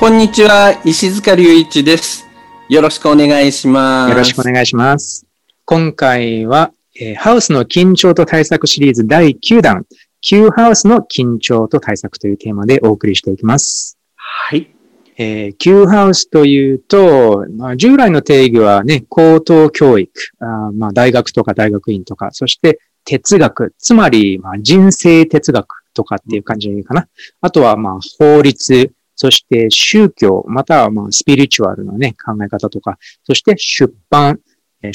こんにちは、石塚隆一です。よろしくお願いします。よろしくお願いします。今回は、えーハウスの緊張と対策シリーズ第9弾、Q ハウスの緊張と対策というテーマでお送りしていきます。はい。えー Q ハウスというと、まあ、従来の定義はね、高等教育、あーまあ、大学とか大学院とか、そして哲学、つまり、まあ、人生哲学とかっていう感じかな。あとは、まあ、法律、そして宗教、または、まあ、スピリチュアルのね、考え方とか、そして出版。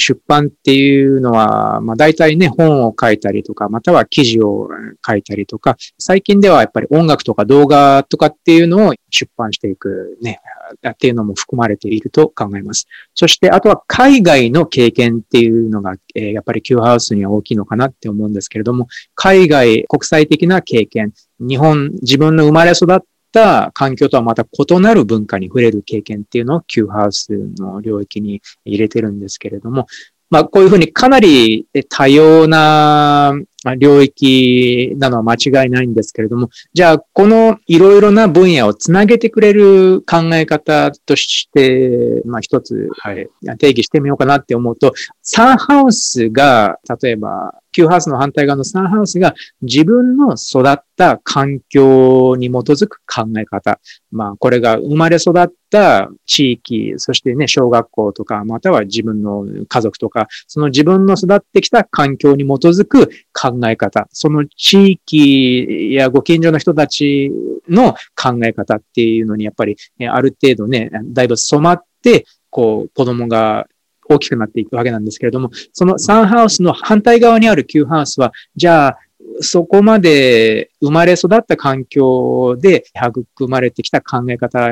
出版っていうのは、まあ大体ね、本を書いたりとか、または記事を書いたりとか、最近ではやっぱり音楽とか動画とかっていうのを出版していくね、っていうのも含まれていると考えます。そして、あとは海外の経験っていうのが、えやっぱり Q ハウスには大きいのかなって思うんですけれども、海外、国際的な経験、日本、自分の生まれ育った環境とはまた異なる文化に触れる経験っていうのを Q ハウスの領域に入れてるんですけれども、まあこういうふうにかなり多様な領域なのは間違いないんですけれども、じゃあこのいろいろな分野をつなげてくれる考え方として、まあ一つはい。定義してみようかなって思うと、サンハウスが、例えば、Q ハウスの反対側のサンハウスが自分の育った環境に基づく考え方。まあ、これが生まれ育った地域、そしてね、小学校とか、または自分の家族とか、その自分の育ってきた環境に基づく考え方。その地域やご近所の人たちの考え方っていうのに、やっぱり、ねある程度ね、だいぶ染まって、こう、子供が大きくなっていくわけなんですけれども、そのサンハウスの反対側にある Q ハウスは、じゃあ、そこまで生まれ育った環境で育まれてきた考え方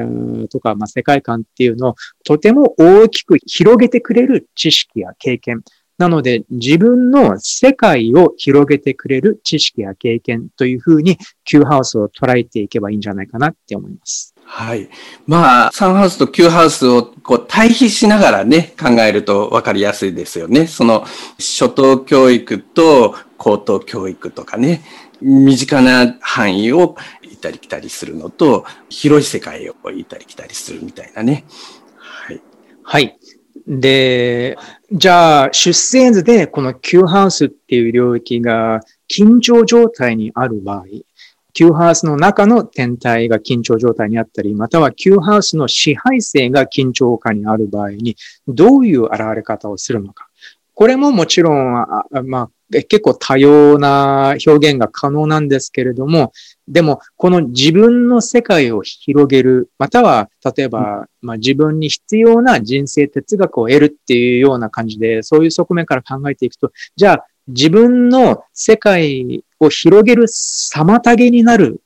とか、まあ、世界観っていうのをとても大きく広げてくれる知識や経験。なので、自分の世界を広げてくれる知識や経験というふうに Q ハウスを捉えていけばいいんじゃないかなって思います。はい。まあ、サンハウスとキューハウスをこう対比しながらね、考えると分かりやすいですよね。その、初等教育と高等教育とかね、身近な範囲を行ったり来たりするのと、広い世界を行ったり来たりするみたいなね。はい。はい。で、じゃあ、出生図でこの Q ハウスっていう領域が緊張状態にある場合、Q ハウスの中の天体が緊張状態にあったり、または Q ハウスの支配性が緊張下にある場合に、どういう現れ方をするのか。これももちろん、まあ、結構多様な表現が可能なんですけれども、でも、この自分の世界を広げる、または、例えば、まあ、自分に必要な人生哲学を得るっていうような感じで、そういう側面から考えていくと、じゃあ、自分の世界を広げる妨げになる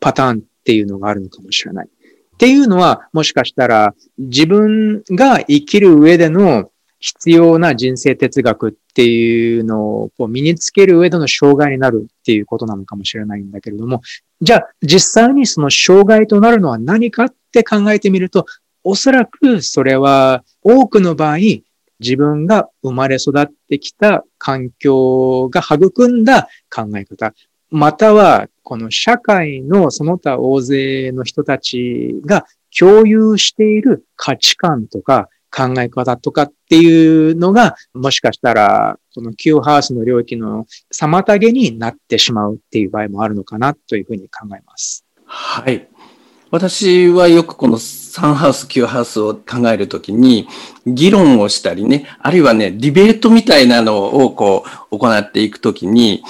パターンっていうのがあるのかもしれない。っていうのは、もしかしたら、自分が生きる上での必要な人生哲学っていうのをこう身につける上での障害になるっていうことなのかもしれないんだけれども、じゃあ実際にその障害となるのは何かって考えてみると、おそらくそれは多くの場合、自分が生まれ育ってきた環境が育んだ考え方、またはこの社会のその他大勢の人たちが共有している価値観とか考え方とかっていうのが、もしかしたら、この Q ハウスの領域の妨げになってしまうっていう場合もあるのかなというふうに考えます。はい。私はよくこのサンハウス、キューハウスを考えるときに、議論をしたりね、あるいはね、ディベートみたいなのをこう、行っていくときに、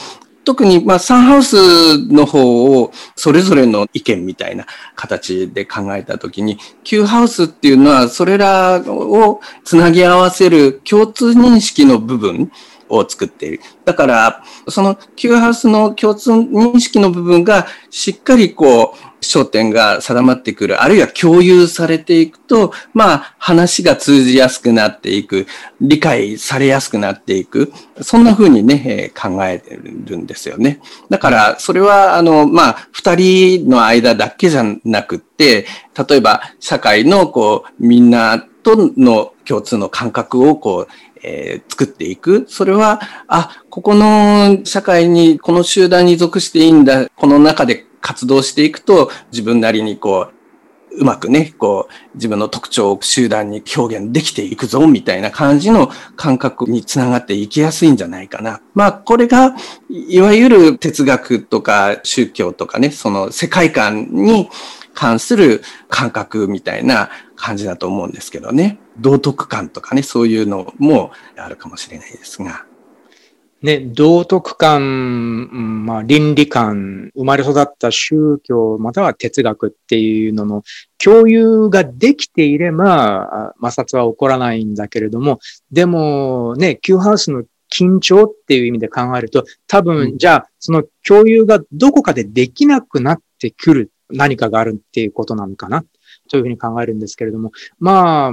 特に、まあ、サンハウスの方をそれぞれの意見みたいな形で考えたときに、Q ハウスっていうのはそれらをつなぎ合わせる共通認識の部分を作っている。だから、その Q ハウスの共通認識の部分がしっかりこう、焦点が定まってくる、あるいは共有されていくと、まあ、話が通じやすくなっていく、理解されやすくなっていく、そんな風にね、え、考えてるんですよね。だから、それは、あの、まあ、二人の間だけじゃなくって、例えば、社会の、こう、みんなとの共通の感覚を、こう、えー、作っていく。それは、あ、ここの社会に、この集団に属していいんだ。この中で活動していくと、自分なりにこう、うまくね、こう、自分の特徴を集団に表現できていくぞ、みたいな感じの感覚につながっていきやすいんじゃないかな。まあ、これが、いわゆる哲学とか宗教とかね、その世界観に関する感覚みたいな感じだと思うんですけどね。道徳感とかね、そういうのもあるかもしれないですが。ね、道徳観、まあ、倫理観、生まれ育った宗教、または哲学っていうのの共有ができていれば、摩擦は起こらないんだけれども、でもね、Q ハウスの緊張っていう意味で考えると、多分、じゃあ、その共有がどこかでできなくなってくる何かがあるっていうことなのかなというふうに考えるんですけれども、まあ、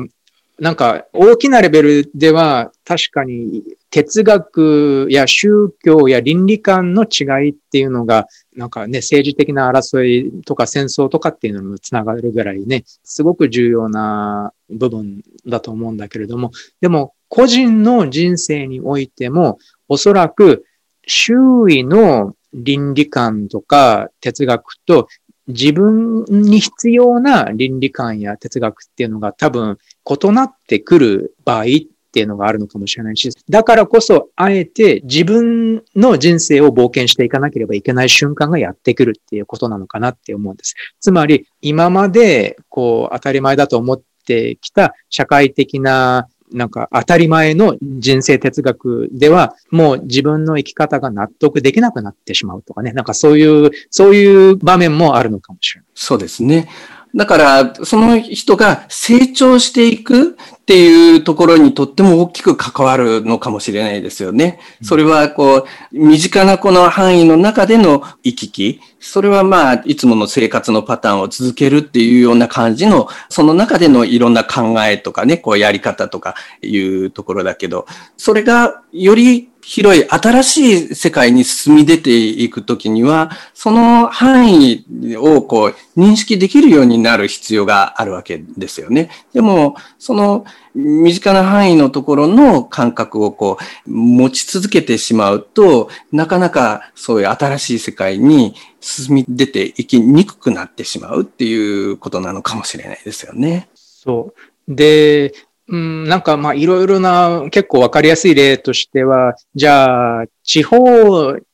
なんか大きなレベルでは確かに哲学や宗教や倫理観の違いっていうのが、なんかね、政治的な争いとか戦争とかっていうのにもつながるぐらいね、すごく重要な部分だと思うんだけれども、でも個人の人生においても、おそらく周囲の倫理観とか哲学と自分に必要な倫理観や哲学っていうのが多分異なってくる場合っていうのがあるのかもしれないし、だからこそ、あえて自分の人生を冒険していかなければいけない瞬間がやってくるっていうことなのかなって思うんです。つまり、今まで、こう、当たり前だと思ってきた社会的ななんか当たり前の人生哲学では、もう自分の生き方が納得できなくなってしまうとかね。なんかそういう、そういう場面もあるのかもしれない。そうですね。だから、その人が成長していくっていうところにとっても大きく関わるのかもしれないですよね。それは、こう、身近なこの範囲の中での行き来。それはまあ、いつもの生活のパターンを続けるっていうような感じの、その中でのいろんな考えとかね、こうやり方とかいうところだけど、それがより広い新しい世界に進み出ていくときには、その範囲をこう認識できるようになる必要があるわけですよね。でも、その身近な範囲のところの感覚をこう持ち続けてしまうと、なかなかそういう新しい世界に進み出ていきにくくなってしまうっていうことなのかもしれないですよね。そう。で、うん、なんかまあいろいろな結構わかりやすい例としては、じゃあ地方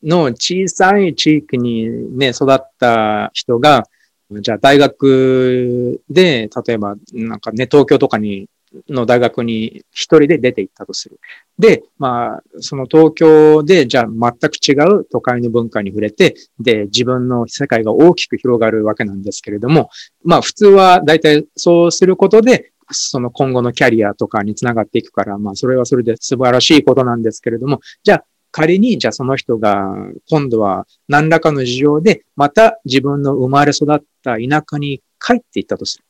の小さい地域にね、育った人が、じゃあ大学で、例えばなんかね、東京とかにの大学に一人で出て行ったとする。で、まあ、その東京で、じゃあ全く違う都会の文化に触れて、で、自分の世界が大きく広がるわけなんですけれども、まあ普通は大体そうすることで、その今後のキャリアとかにつながっていくから、まあそれはそれで素晴らしいことなんですけれども、じゃあ仮に、じゃあその人が今度は何らかの事情でまた自分の生まれ育った田舎に帰っていったとする。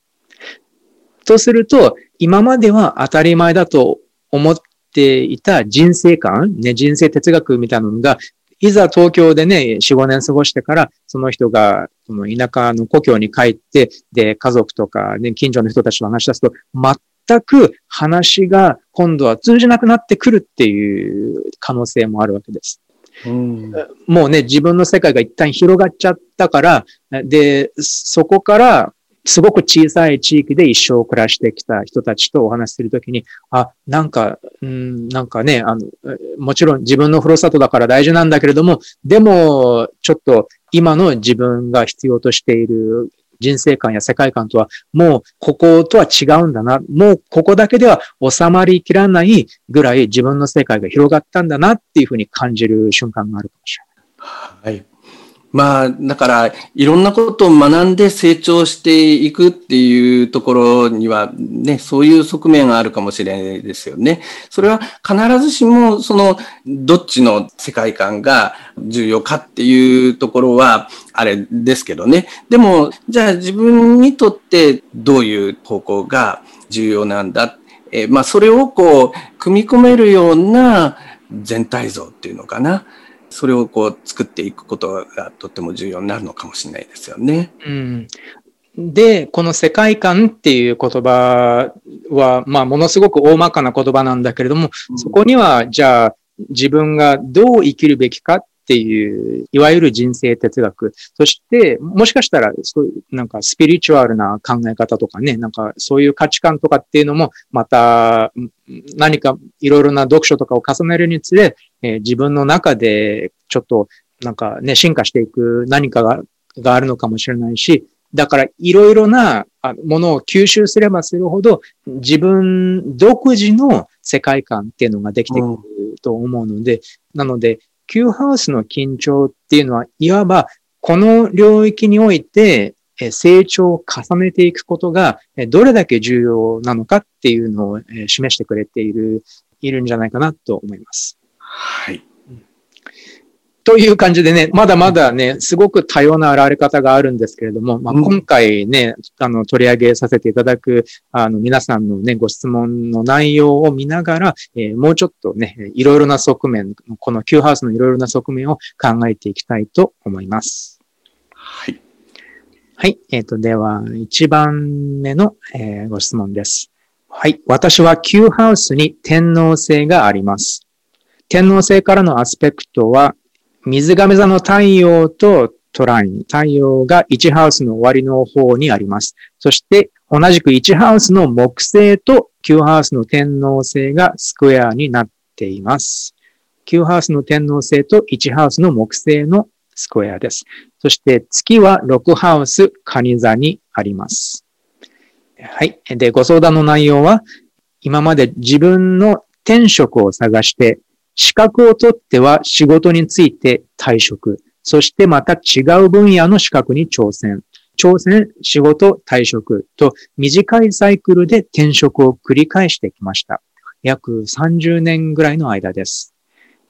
とすると、今までは当たり前だと思っていた人生観、ね、人生哲学みたいなのがいざ東京でね、4、5年過ごしてから、その人が、その田舎の故郷に帰って、で、家族とか、ね、近所の人たちと話し出すと、全く話が今度は通じなくなってくるっていう可能性もあるわけです。うん、もうね、自分の世界が一旦広がっちゃったから、で、そこからすごく小さい地域で一生暮らしてきた人たちとお話しするときに、あ、なんか、うん、なんかね、あの、もちろん自分のふるさとだから大事なんだけれども、でも、ちょっと今の自分が必要としている人生観や世界観とは、もうこことは違うんだな。もうここだけでは収まりきらないぐらい自分の世界が広がったんだなっていうふうに感じる瞬間があるかもしれない。はい。まあ、だから、いろんなことを学んで成長していくっていうところには、ね、そういう側面があるかもしれないですよね。それは必ずしも、その、どっちの世界観が重要かっていうところは、あれですけどね。でも、じゃあ自分にとってどういう方向が重要なんだ？え、まあ、それをこう、組み込めるような全体像っていうのかな。それをこう作っていくことがとっても重要になるのかもしれないですよね。うん、で、この世界観っていう言葉は、まあ、ものすごく大まかな言葉なんだけれども、うん、そこには、じゃあ、自分がどう生きるべきかっっていう、いわゆる人生哲学。そして、もしかしたら、そういう、なんかスピリチュアルな考え方とかね、なんかそういう価値観とかっていうのも、また、何かいろいろな読書とかを重ねるにつれ、えー、自分の中でちょっと、なんかね、進化していく何かががあるのかもしれないし、だからいろいろなものを吸収すればするほど自分独自の世界観っていうのができてくると思うので、なので Q ハウスの緊張っていうのは、いわばこの領域において成長を重ねていくことがどれだけ重要なのかっていうのを示してくれている、いるんじゃないかなと思います。はい。という感じでね、まだまだね、すごく多様な現れ方があるんですけれども、まあ、今回ね、あの、取り上げさせていただく、あの、皆さんのね、ご質問の内容を見ながら、えー、もうちょっとね、いろいろな側面、この Q ハウスのいろいろな側面を考えていきたいと思います。はい。はい。えっ、ー、と、では、1番目の、えー、ご質問です。はい。私は Q ハウスに天皇制があります。天皇制からのアスペクトは、水亀座の太陽とトライン、太陽が1ハウスの終わりの方にあります。そして、同じく1ハウスの木星と9ハウスの天王星がスクエアになっています。9ハウスの天王星と1ハウスの木星のスクエアです。そして月は6ハウスカニ座にあります。はい。で、ご相談の内容は、今まで自分の転職を探して資格を取っては仕事について退職。そしてまた違う分野の資格に挑戦。挑戦、仕事、退職と短いサイクルで転職を繰り返してきました。約30年ぐらいの間です。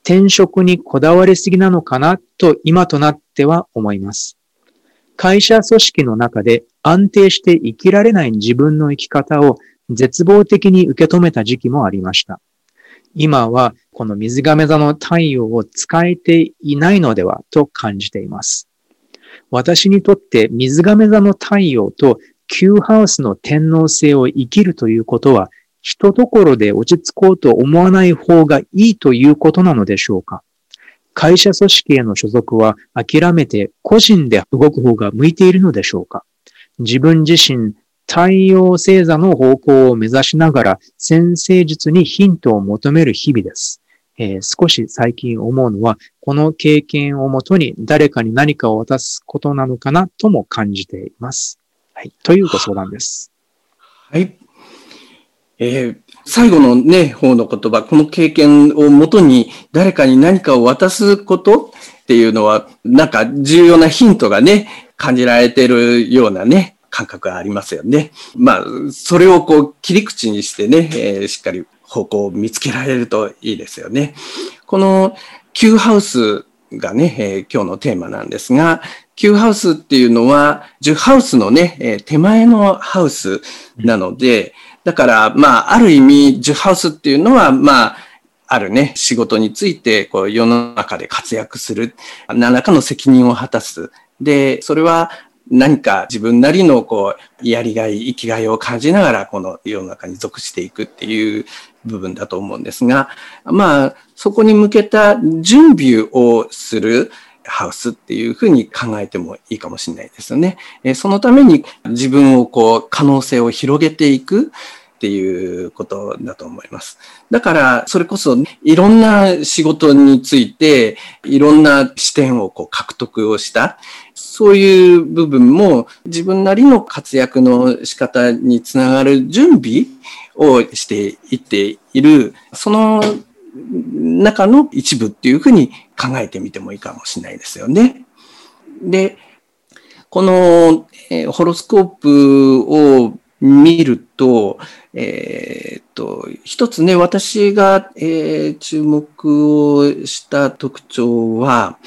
転職にこだわりすぎなのかなと今となっては思います。会社組織の中で安定して生きられない自分の生き方を絶望的に受け止めた時期もありました。今はこの水亀座の太陽を使えていないのではと感じています。私にとって水亀座の太陽と Q ハウスの天皇星を生きるということは、人ところで落ち着こうと思わない方がいいということなのでしょうか会社組織への所属は諦めて個人で動く方が向いているのでしょうか自分自身太陽星座の方向を目指しながら先生術にヒントを求める日々です。えー、少し最近思うのは、この経験をもとに誰かに何かを渡すことなのかなとも感じています。はい。というご相談です。はい。えー、最後のね、方の言葉、この経験をもとに誰かに何かを渡すことっていうのは、なんか重要なヒントがね、感じられてるようなね、感覚がありますよね。まあ、それをこう切り口にしてね、えー、しっかり方向を見つけられるといいですよね。この Q ハウスがね、えー、今日のテーマなんですが、Q ハウスっていうのは10ハウスのね、えー、手前のハウスなので、だから、まあ、ある意味10ハウスっていうのは、まあ、あるね、仕事について、こう、世の中で活躍する、何らかの責任を果たす。で、それは、何か自分なりのこう、やりがい、生きがいを感じながら、この世の中に属していくっていう部分だと思うんですが、まあ、そこに向けた準備をするハウスっていうふうに考えてもいいかもしれないですよね。そのために自分をこう、可能性を広げていく。っていうことだと思います。だから、それこそいろんな仕事について、いろんな視点をこう獲得をした、そういう部分も自分なりの活躍の仕方につながる準備をしていっている、その中の一部っていうふうに考えてみてもいいかもしれないですよね。で、この、え、ホロスコープを見ると、えー、っと、一つね、私が、えー、注目をした特徴は、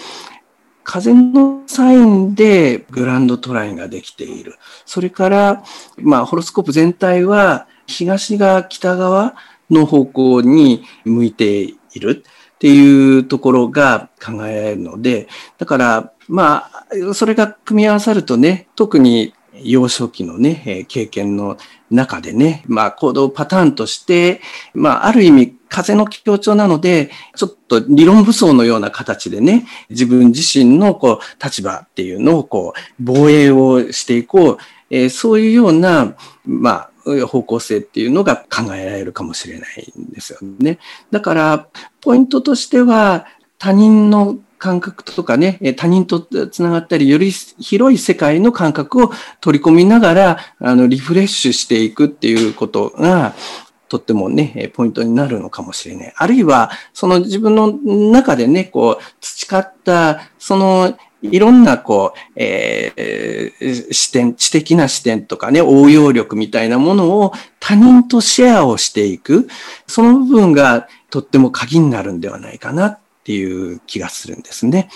風のサインでグランドトラインができている。それから、まあ、ホロスコープ全体は東が北側の方向に向いているっていうところが考えられるので、だから、まあ、それが組み合わさるとね、特に幼少期のね、経験の中でね、まあ行動パターンとして、まあある意味風の強調なので、ちょっと理論武装のような形でね、自分自身のこう立場っていうのをこう防衛をしていこう、えー、そういうような、まあ方向性っていうのが考えられるかもしれないんですよね。だから、ポイントとしては、他人の感覚とかね、他人とつながったり、より広い世界の感覚を取り込みながら、あの、リフレッシュしていくっていうことが、とってもね、ポイントになるのかもしれない。あるいは、その自分の中でね、こう、培った、その、いろんな、こう、えー、視点、知的な視点とかね、応用力みたいなものを他人とシェアをしていく。その部分がとっても鍵になるんではないかなっっていう気がするんですね。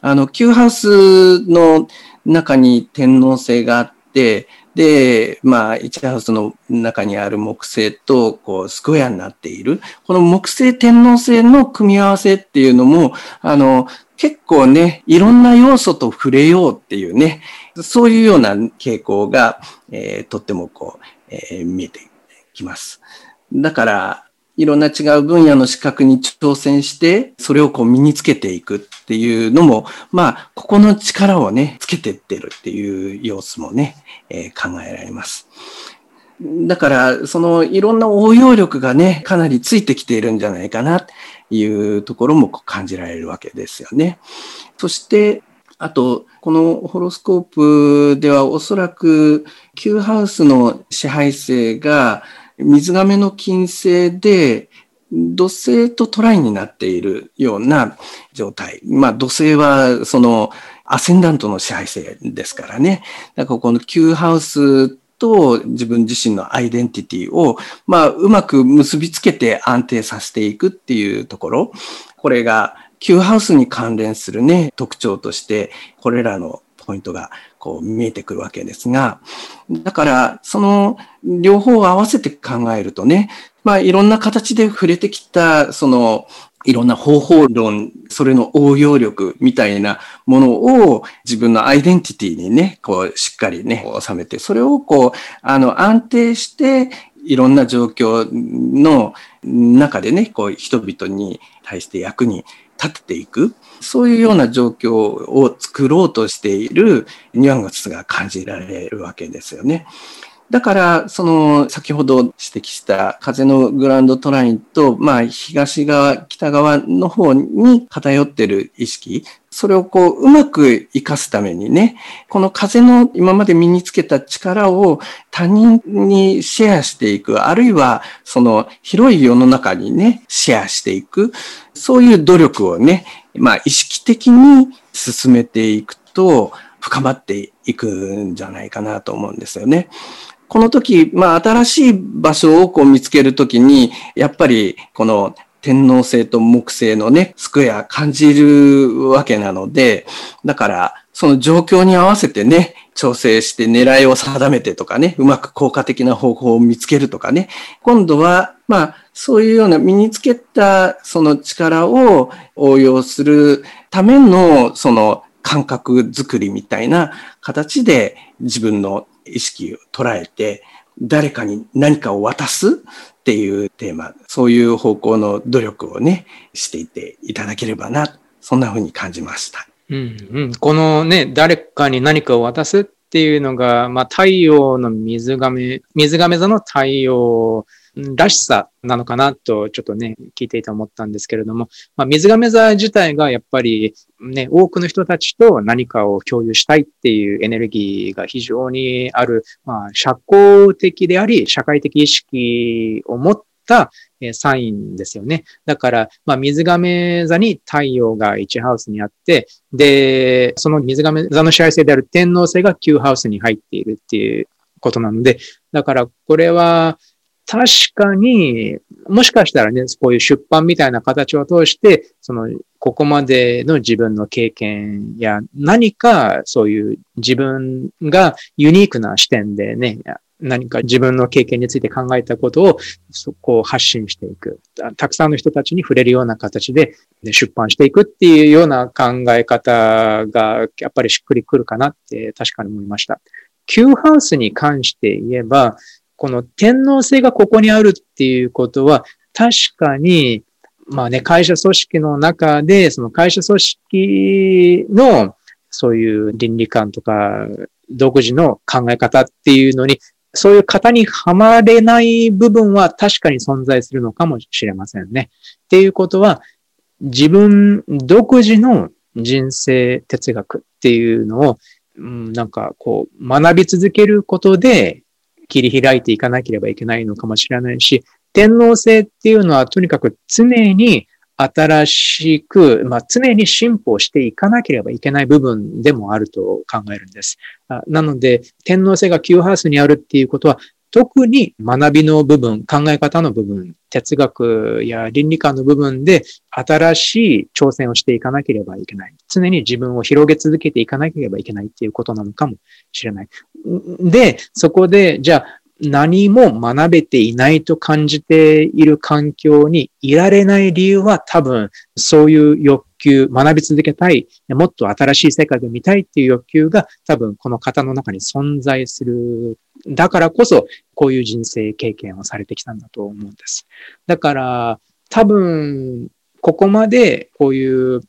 あの、Q ハウスの中に天皇星があって、で、まあ、1ハウスの中にある木星と、こう、スクエアになっている。この木星天皇星の組み合わせっていうのも、あの、結構ね、いろんな要素と触れようっていうね、そういうような傾向が、えー、とってもこう、えー、見えてきます。だから、いろんな違う分野の資格に挑戦して、それをこう身につけていくっていうのも、まあ、ここの力をね、つけてってるっていう様子もね、えー、考えられます。だから、そのいろんな応用力がね、かなりついてきているんじゃないかな、というところも感じられるわけですよね。そして、あと、このホロスコープではおそらく、Q ハウスの支配性が、水亀の金星で、土星とトライになっているような状態。まあ土星はそのアセンダントの支配性ですからね。だからこの Q ハウスと自分自身のアイデンティティを、まあうまく結びつけて安定させていくっていうところ。これが Q ハウスに関連するね、特徴として、これらのポイントがこう見えてくるわけですが、だからその両方を合わせて考えるとね、まあいろんな形で触れてきた、そのいろんな方法論、それの応用力みたいなものを自分のアイデンティティにね、こうしっかりね、収めて、それをこう、あの安定していろんな状況の中でね、こう人々に対して役に立てていく。そういうような状況を作ろうとしているニュアンスが感じられるわけですよね。だから、その、先ほど指摘した風のグランドトラインと、まあ、東側、北側の方に偏ってる意識、それをこう、うまく活かすためにね、この風の今まで身につけた力を他人にシェアしていく、あるいは、その、広い世の中にね、シェアしていく、そういう努力をね、まあ、意識的に進めていくと、深まっていくんじゃないかなと思うんですよね。この時、まあ、新しい場所をこう見つけるときに、やっぱり、この天皇星と木星のね、スクエア感じるわけなので、だから、その状況に合わせてね、調整して狙いを定めてとかね、うまく効果的な方法を見つけるとかね、今度は、まあ、そういうような身につけたその力を応用するための、その感覚づくりみたいな形で自分の意識を捉えて、誰かに何かを渡すっていうテーマ、そういう方向の努力をね、していっていただければな、そんなふうに感じました。うんうん、このね、誰かに何かを渡すっていうのが、まあ、太陽の水亀、水亀座の太陽らしさなのかなと、ちょっとね、聞いていて思ったんですけれども、まあ、水亀座自体がやっぱりね、多くの人たちと何かを共有したいっていうエネルギーが非常にある、まあ、社交的であり、社会的意識を持ったサインですよね。だから、まあ、水亀座に太陽が1ハウスにあって、で、その水亀座の支配性である天皇星が9ハウスに入っているっていうことなので、だからこれは、確かに、もしかしたらね、こういう出版みたいな形を通して、その、ここまでの自分の経験や何かそういう自分がユニークな視点でね、何か自分の経験について考えたことをそこを発信していく。たくさんの人たちに触れるような形で出版していくっていうような考え方がやっぱりしっくりくるかなって確かに思いました。Q ハウスに関して言えば、この天皇制がここにあるっていうことは確かにまあね、会社組織の中で、その会社組織のそういう倫理観とか独自の考え方っていうのにそういう型にはまれない部分は確かに存在するのかもしれませんね。っていうことは、自分独自の人生哲学っていうのを、うん、なんかこう学び続けることで切り開いていかなければいけないのかもしれないし、天皇制っていうのはとにかく常に新しく、まあ、常に進歩していかなければいけない部分でもあると考えるんです。なので、天皇制が旧ハウスにあるっていうことは、特に学びの部分、考え方の部分、哲学や倫理観の部分で新しい挑戦をしていかなければいけない。常に自分を広げ続けていかなければいけないっていうことなのかもしれない。で、そこで、じゃあ、何も学べていないと感じている環境にいられない理由は多分そういう欲求、学び続けたい、もっと新しい世界で見たいっていう欲求が多分この方の中に存在する。だからこそこういう人生経験をされてきたんだと思うんです。だから多分ここまでこういう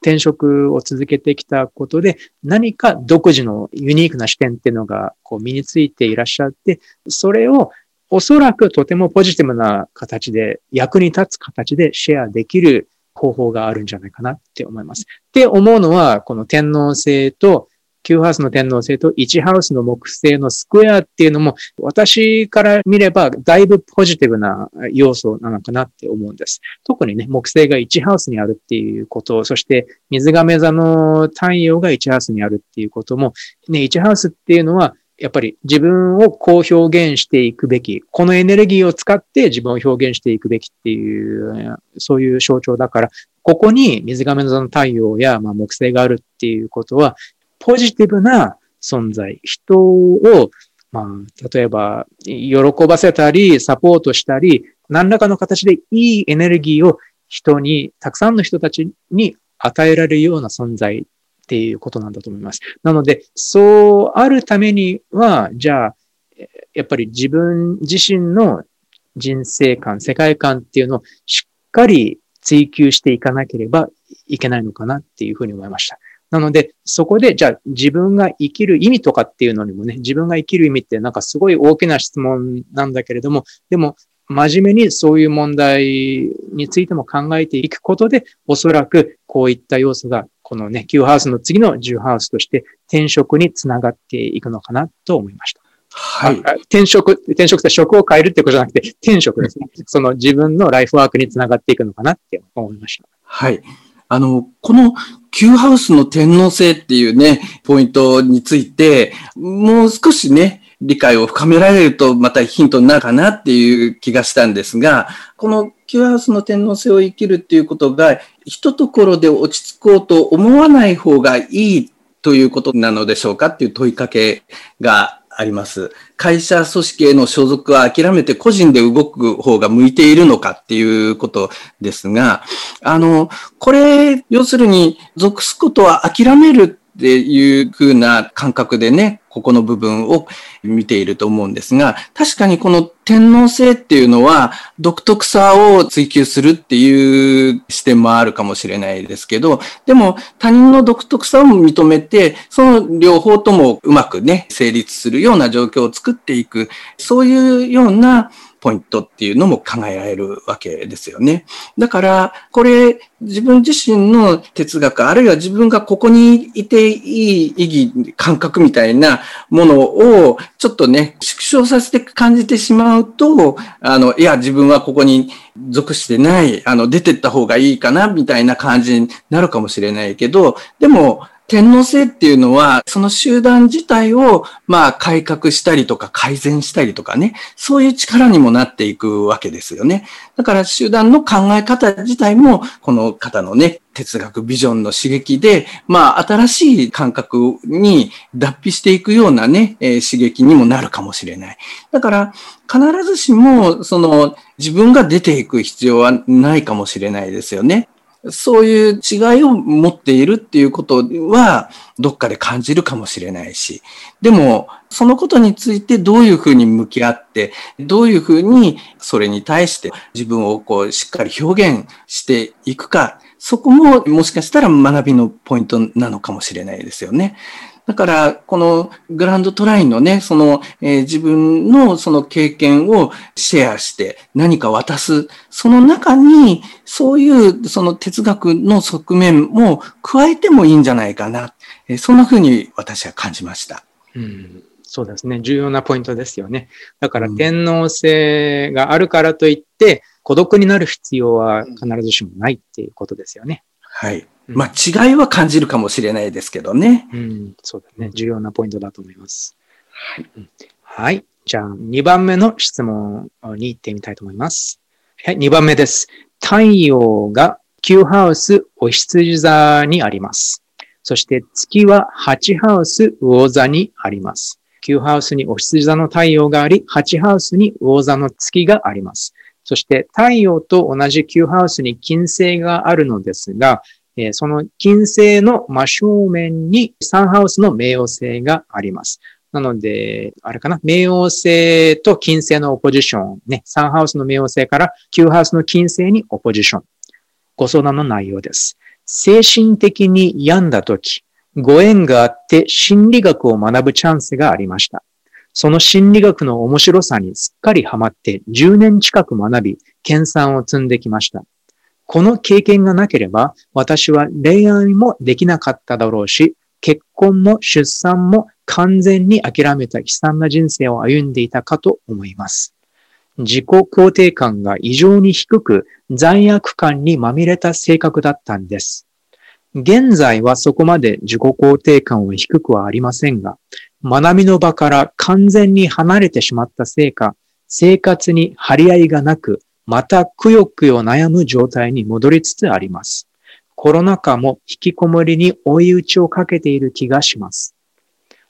転職を続けてきたことで、何か独自のユニークな視点っていうのがこう身についていらっしゃって、それをおそらくとてもポジティブな形で、役に立つ形でシェアできる方法があるんじゃないかなって思います。って思うのは、この天皇制と9ハウスの天皇星と1ハウスの木星のスクエアっていうのも、私から見ればだいぶポジティブな要素なのかなって思うんです。特にね、木星が1ハウスにあるっていうこと、そして水亀座の太陽が1ハウスにあるっていうことも、ね、1ハウスっていうのは、やっぱり自分をこう表現していくべき、このエネルギーを使って自分を表現していくべきっていう、そういう象徴だから、ここに水亀座の太陽や、まあ、木星があるっていうことは、ポジティブな存在、人を、まあ、例えば、喜ばせたり、サポートしたり、何らかの形でいいエネルギーを人に、たくさんの人たちに与えられるような存在っていうことなんだと思います。なので、そうあるためには、じゃあ、やっぱり自分自身の人生観、世界観っていうのをしっかり追求していかなければいけないのかなっていうふうに思いました。なので、そこで、じゃあ自分が生きる意味とかっていうのにもね、自分が生きる意味ってなんかすごい大きな質問なんだけれども、でも、真面目にそういう問題についても考えていくことで、おそらくこういった要素が、このね、9ハウスの次の10ハウスとして転職につながっていくのかなと思いました。はい。転職、転職って職を変えるってことじゃなくて、転職ですね。その自分のライフワークにつながっていくのかなって思いました。はい。あの、この Q ハウスの天皇制っていうね、ポイントについて、もう少しね、理解を深められるとまたヒントになるかなっていう気がしたんですが、この Q ハウスの天皇制を生きるっていうことが、ひとところで落ち着こうと思わない方がいいということなのでしょうかっていう問いかけがあります。会社組織への所属は諦めて個人で動く方が向いているのかっていうことですが、あの、これ、要するに属すことは諦めるっていう風な感覚でね、ここの部分を見ていると思うんですが、確かにこの天皇制っていうのは独特さを追求するっていう視点もあるかもしれないですけど、でも他人の独特さを認めて、その両方ともうまくね、成立するような状況を作っていく、そういうようなポイントっていうのも考えられるわけですよね。だから、これ、自分自身の哲学、あるいは自分がここにいていい意義、感覚みたいなものを、ちょっとね、縮小させて感じてしまうと、あの、いや、自分はここに属してない、あの、出てった方がいいかな、みたいな感じになるかもしれないけど、でも、天皇制っていうのは、その集団自体を、まあ、改革したりとか改善したりとかね、そういう力にもなっていくわけですよね。だから集団の考え方自体も、この方のね、哲学ビジョンの刺激で、まあ、新しい感覚に脱皮していくようなね、えー、刺激にもなるかもしれない。だから、必ずしも、その、自分が出ていく必要はないかもしれないですよね。そういう違いを持っているっていうことは、どっかで感じるかもしれないし、でも、そのことについてどういうふうに向き合って、どういうふうにそれに対して自分をこうしっかり表現していくか、そこももしかしたら学びのポイントなのかもしれないですよね。だから、このグランドトラインのね、その、えー、自分のその経験をシェアして何か渡す。その中に、そういうその哲学の側面も加えてもいいんじゃないかな。えー、そんなふうに私は感じました。うんそうですね。重要なポイントですよね。だから天皇制があるからといって、孤独になる必要は必ずしもないっていうことですよね。はい。まあ違いは感じるかもしれないですけどね。うん、そうだね。重要なポイントだと思います。はい。はい。じゃあ、2番目の質問に行ってみたいと思います。はい、2番目です。太陽が9ハウスお羊座にあります。そして月は8ハウス魚座にあります。9ハウスにお羊座の太陽があり、8ハウスに魚座の月があります。そして太陽と同じ9ハウスに金星があるのですが、えその金星の真正面にサンハウスの冥王星があります。なので、あれかな、冥王星と金星のオポジション、ね、サンハウスの冥王星から9ハウスの金星にオポジション。ご相談の内容です。精神的に病んだ時、ご縁があって心理学を学ぶチャンスがありました。その心理学の面白さにすっかりハマって10年近く学び、研鑽を積んできました。この経験がなければ、私は恋愛もできなかっただろうし、結婚も出産も完全に諦めた悲惨な人生を歩んでいたかと思います。自己肯定感が異常に低く、罪悪感にまみれた性格だったんです。現在はそこまで自己肯定感は低くはありませんが、学びの場から完全に離れてしまったせいか、生活に張り合いがなく、またくよくよ悩む状態に戻りつつあります。コロナ禍も引きこもりに追い打ちをかけている気がします。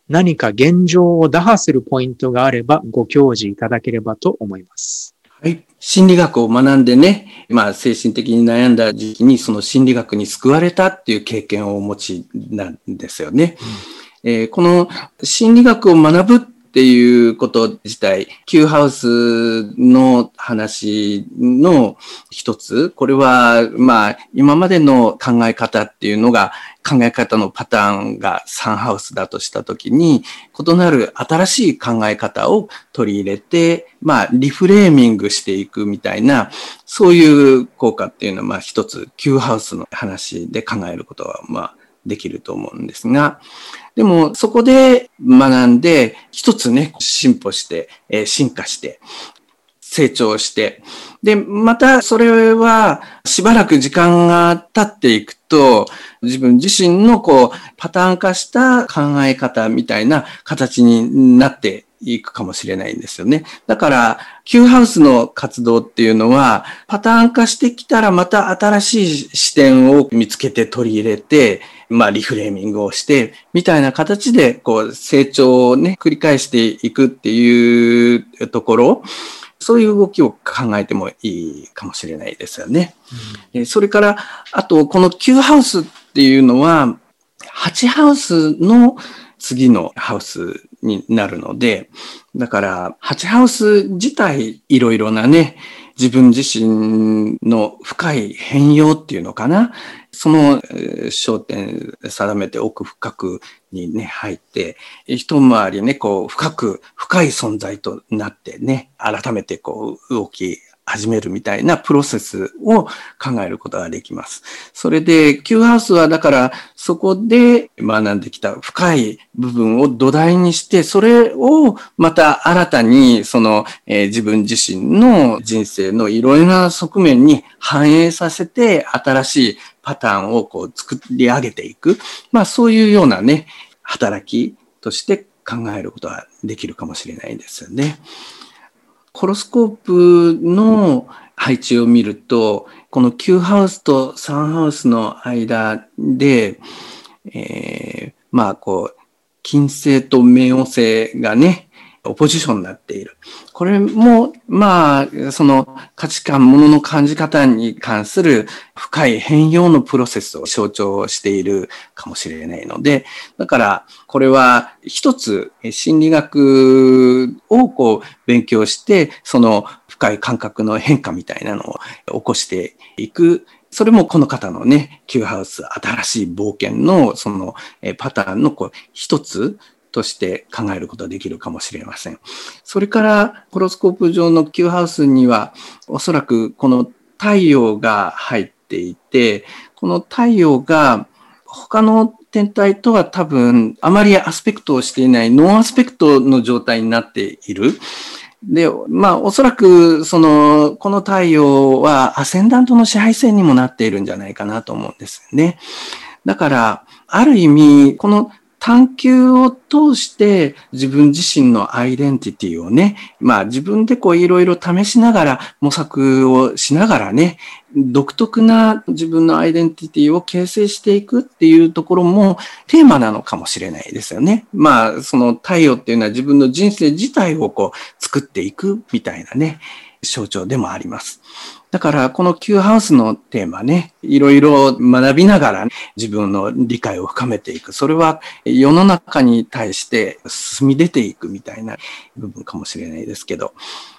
何か現状を打破するポイントがあればご教示いただければと思います。はい。心理学を学んでね、まあ精神的に悩んだ時期にその心理学に救われたっていう経験をお持ちなんですよね。うん、えー、この心理学を学ぶっていうこと自体、Q ハウスの話の一つ、これは、まあ、今までの考え方っていうのが、考え方のパターンがサンハウスだとしたときに、異なる新しい考え方を取り入れて、まあ、リフレーミングしていくみたいな、そういう効果っていうのは、まあ、一つ、Q ハウスの話で考えることは、まあ、できると思うんですが、でもそこで学んで、一つね、進歩して、え進化して、成長して、で、またそれはしばらく時間が経っていくと、自分自身のこう、パターン化した考え方みたいな形になっていくかもしれないんですよね。だから、Q ハウスの活動っていうのは、パターン化してきたらまた新しい視点を見つけて取り入れて、まあ、リフレーミングをして、みたいな形で、こう、成長をね、繰り返していくっていうところ、そういう動きを考えてもいいかもしれないですよね。うん、それから、あと、この Q ハウスっていうのは、8ハウスの次のハウスになるので、だから、ハチハウス自体いろいろなね、自分自身の深い変容っていうのかな。その焦点定めて奥深くにね、入って、一回りね、こう、深く、深い存在となってね、改めてこう、動き始めるみたいなプロセスを考えることができます。それで、Q ハウスはだからそこで学んできた深い部分を土台にして、それをまた新たにその、えー、自分自身の人生のいろいろな側面に反映させて新しいパターンをこう作り上げていく。まあそういうようなね、働きとして考えることができるかもしれないですよね。ホロスコープの配置を見ると、この9ハウスと3ハウスの間で、えー、まあこう、金星と冥王星がね、ポジションになっている。これも、まあ、その価値観、ものの感じ方に関する深い変容のプロセスを象徴しているかもしれないので、だから、これは一つ心理学をこう勉強して、その深い感覚の変化みたいなのを起こしていくそれもこの方のね、Q ハウス新しい冒険のそのパターンのこう一つとして考えることができるかもしれません。それから、ホロスコープ上の Q ハウスには、おそらくこの太陽が入っていて、この太陽が他の天体とは多分あまりアスペクトをしていないノンアスペクトの状態になっている。で、まあ、おそらく、その、この太陽はアセンダントの支配線にもなっているんじゃないかなと思うんですよね。だから、ある意味、この探求を通して自分自身のアイデンティティをね、まあ自分でこういろいろ試しながら模索をしながらね、独特な自分のアイデンティティを形成していくっていうところもテーマなのかもしれないですよね。まあその太陽っていうのは自分の人生自体をこう作っていくみたいなね、象徴でもあります。だから、この Q ハウスのテーマね、いろいろ学びながら、自分の理解を深めていく。それは世の中に対して進み出ていくみたいな部分かもしれないですけど、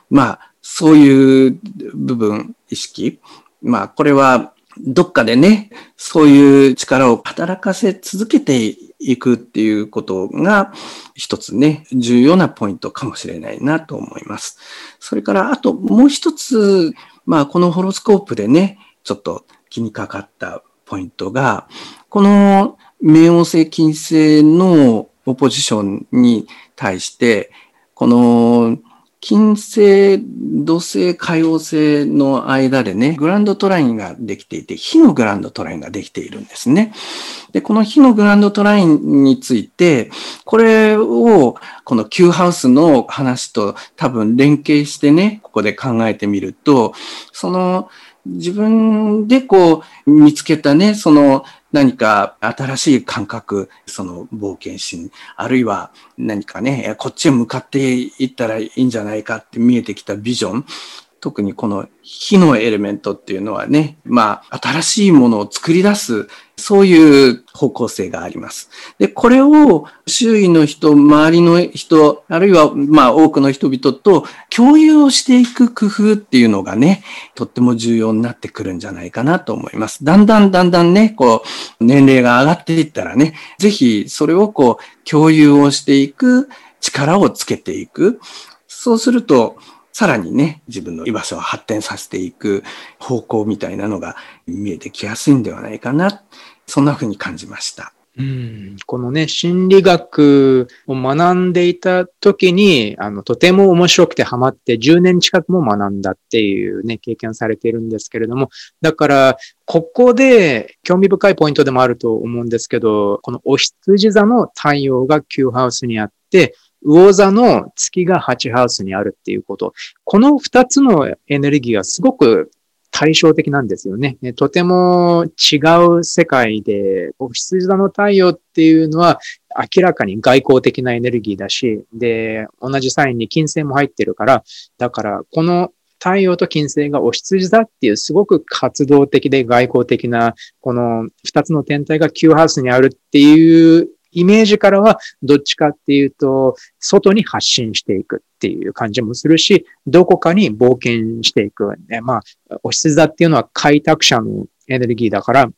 まあ、そういう部分、意識。まあ、これはどっかでね、そういう力を働かせ続けていくっていうことが一つね、重要なポイントかもしれないなと思います。それから、あともう一つ、まあ、このホロスコープでね、ちょっと気にかかったポイントが、この冥王星金星のオポジションに対して、この金星、土星、海王星の間でね、グランドトラインができていて、火のグランドトラインができているんですね。で、この火のグランドトラインについて、これを、この Q ハウスの話と多分連携してね、ここで考えてみると、その、自分でこう見つけたね、その何か新しい感覚、その冒険心、あるいは何かね、こっちへ向かっていったらいいんじゃないかって見えてきたビジョン、特にこの火のエレメントっていうのはね、まあ、新しいものを作り出す、そういう方向性があります。で、これを周囲の人、周りの人、あるいはまあ多くの人々と共有をしていく工夫っていうのがね、とっても重要になってくるんじゃないかなと思います。だんだんだんだんね、こう、年齢が上がっていったらね、ぜひそれをこう、共有をしていく力をつけていく。そうすると、さらにね、自分の居場所を発展させていく方向みたいなのが見えてきやすいんではないかな。そんな風に感じました。うん、このね、心理学を学んでいた時に、あの、とても面白くてハマって10年近くも学んだっていうね、経験されているんですけれども、だから、ここで興味深いポイントでもあると思うんですけど、このお羊座の太陽が9ハウスにあって、魚座の月が8ハウスにあるっていうこと。この2つのエネルギーがすごく対照的なんですよね。とても違う世界で、羊座の太陽っていうのは明らかに外交的なエネルギーだし、で、同じサインに金星も入ってるから、だからこの太陽と金星がお羊座っていうすごく活動的で外交的な、この二つの天体が9ハウスにあるっていうイメージからは、どっちかっていうと、外に発信していく。っていう感じもするし、どこかに冒険していく。まあ、おし座っていうのは開拓者のエネルギーだから、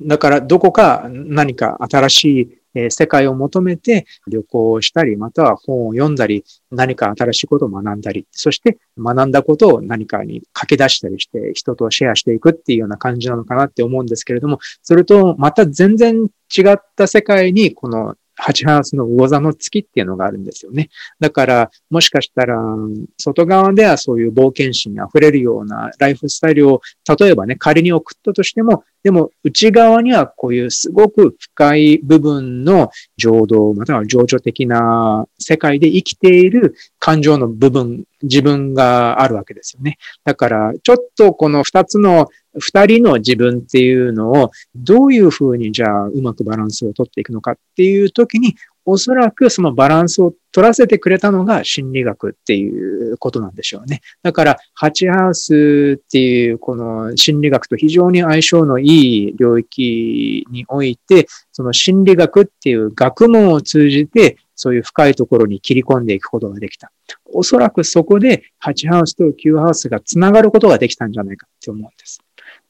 だからどこか何か新しいえ世界を求めて旅行をしたり、または本を読んだり、何か新しいことを学んだり、そして学んだことを何かに書き出したりして人とシェアしていくっていうような感じなのかなって思うんですけれども、それとまた全然違った世界にこの8ハウスの魚座の月っていうのがあるんですよね。だから、もしかしたら、外側ではそういう冒険心に溢れるようなライフスタイルを、例えばね、仮に送ったとしても、でも内側にはこういうすごく深い部分の情動、または情緒的な世界で生きている感情の部分、自分があるわけですよね。だから、ちょっとこの二つの二人の自分っていうのをどういうふうにじゃあうまくバランスを取っていくのかっていう時におそらくそのバランスを取らせてくれたのが心理学っていうことなんでしょうね。だから、ハチハウスっていうこの心理学と非常に相性のいい領域において、その心理学っていう学問を通じて、そういう深いところに切り込んでいくことができた。おそらくそこで8ハウスと9ハウスがつながることができたんじゃないかって思うんです。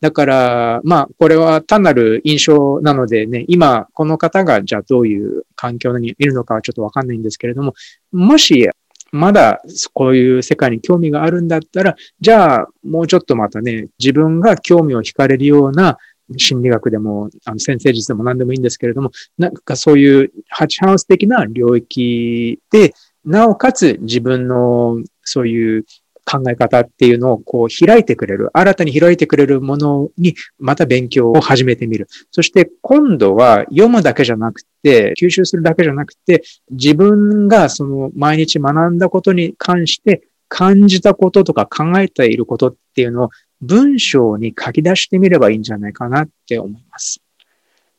だから、まあ、これは単なる印象なのでね、今、この方がじゃあどういう環境にいるのかはちょっとわかんないんですけれども、もし、まだこういう世界に興味があるんだったら、じゃあ、もうちょっとまたね、自分が興味を惹かれるような心理学でも、あの先生術でも何でもいいんですけれども、なんかそういうハチハウス的な領域で、なおかつ自分のそういう考え方っていうのをこう開いてくれる、新たに開いてくれるものにまた勉強を始めてみる。そして今度は読むだけじゃなくて、吸収するだけじゃなくて、自分がその毎日学んだことに関して感じたこととか考えていることっていうのを文章に書き出してみればいいんじゃないかなって思います。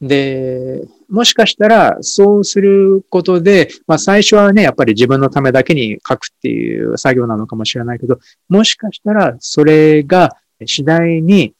で、もしかしたら、そうすることで、まあ最初はね、やっぱり自分のためだけに書くっていう作業なのかもしれないけど、もしかしたら、それが次第に、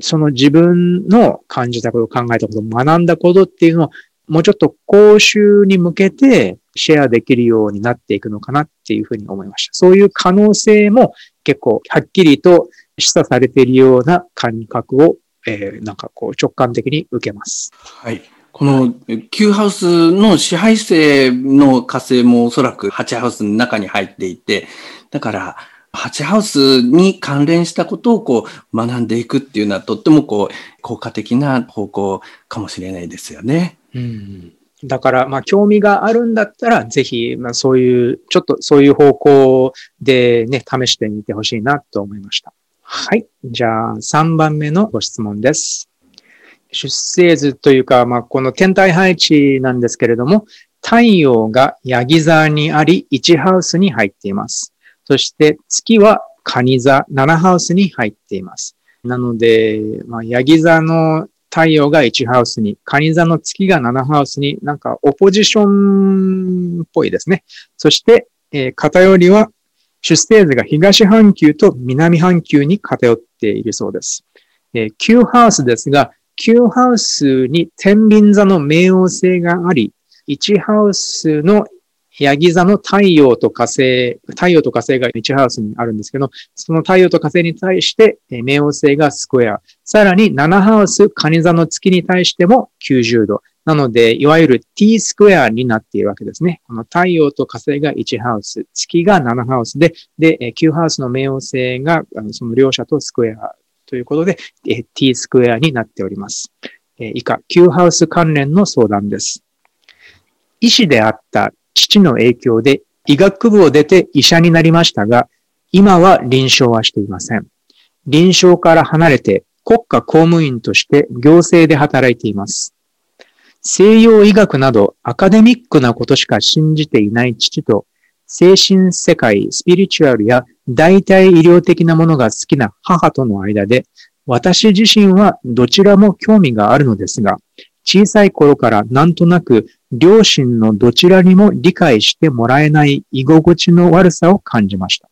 その自分の感じたこと、考えたこと、学んだことっていうのを、もうちょっと講習に向けてシェアできるようになっていくのかなっていうふうに思いました。そういう可能性も結構はっきりと示唆されているような感覚をえー、なんかこう直感的に受けます。はい。この Q ハウスの支配性の火星もおそらく8ハウスの中に入っていて、だから8ハウスに関連したことをこう学んでいくっていうのはとってもこう効果的な方向かもしれないですよね。うんだから、まあ、興味があるんだったら、ぜひ、まあ、そういう、ちょっとそういう方向でね、試してみてほしいなと思いました。はい。じゃあ、3番目のご質問です。出生図というか、まあ、この天体配置なんですけれども、太陽がヤギ座にあり、1ハウスに入っています。そして月は蟹座7ハウスに入っています。なので、まあ、ヤギ座の太陽が1ハウスに、蟹座の月が7ハウスに、なんかオポジションっぽいですね。そして、えー、偏りは出生図が東半球と南半球に偏っているそうです。えー、Q ハウスですが、Q ハウスに天秤座の冥王星があり、1ハウスのヤギ座の太陽と火星、太陽と火星が1ハウスにあるんですけど、その太陽と火星に対して、冥王星がスクエア。さらに7ハウス、カニ座の月に対しても90度。なので、いわゆる t スクエアになっているわけですね。この太陽と火星が1ハウス、月が7ハウスで、で、9ハウスの冥王星がその両者とスクエアということで、t スクエアになっております。以下、9ハウス関連の相談です。医師であった父の影響で医学部を出て医者になりましたが、今は臨床はしていません。臨床から離れて国家公務員として行政で働いています。西洋医学などアカデミックなことしか信じていない父と、精神世界、スピリチュアルや代替医療的なものが好きな母との間で、私自身はどちらも興味があるのですが、小さい頃からなんとなく両親のどちらにも理解してもらえない居心地の悪さを感じました。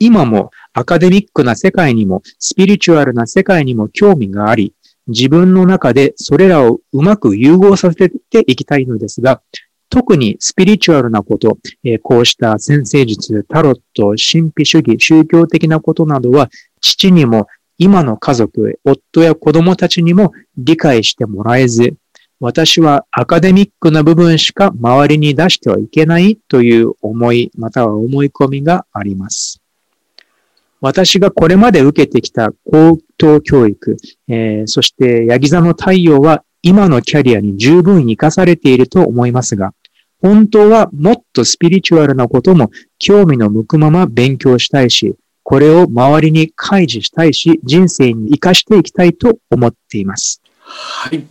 今もアカデミックな世界にもスピリチュアルな世界にも興味があり、自分の中でそれらをうまく融合させていきたいのですが、特にスピリチュアルなこと、えこうした先生術、タロット、神秘主義、宗教的なことなどは、父にも今の家族、夫や子供たちにも理解してもらえず、私はアカデミックな部分しか周りに出してはいけないという思い、または思い込みがあります。私がこれまで受けてきた高等教育、えー、そしてヤギ座の太陽は今のキャリアに十分活かされていると思いますが、本当はもっとスピリチュアルなことも興味の向くまま勉強したいし、これを周りに開示したいし、人生に活かしていきたいと思っています。はい。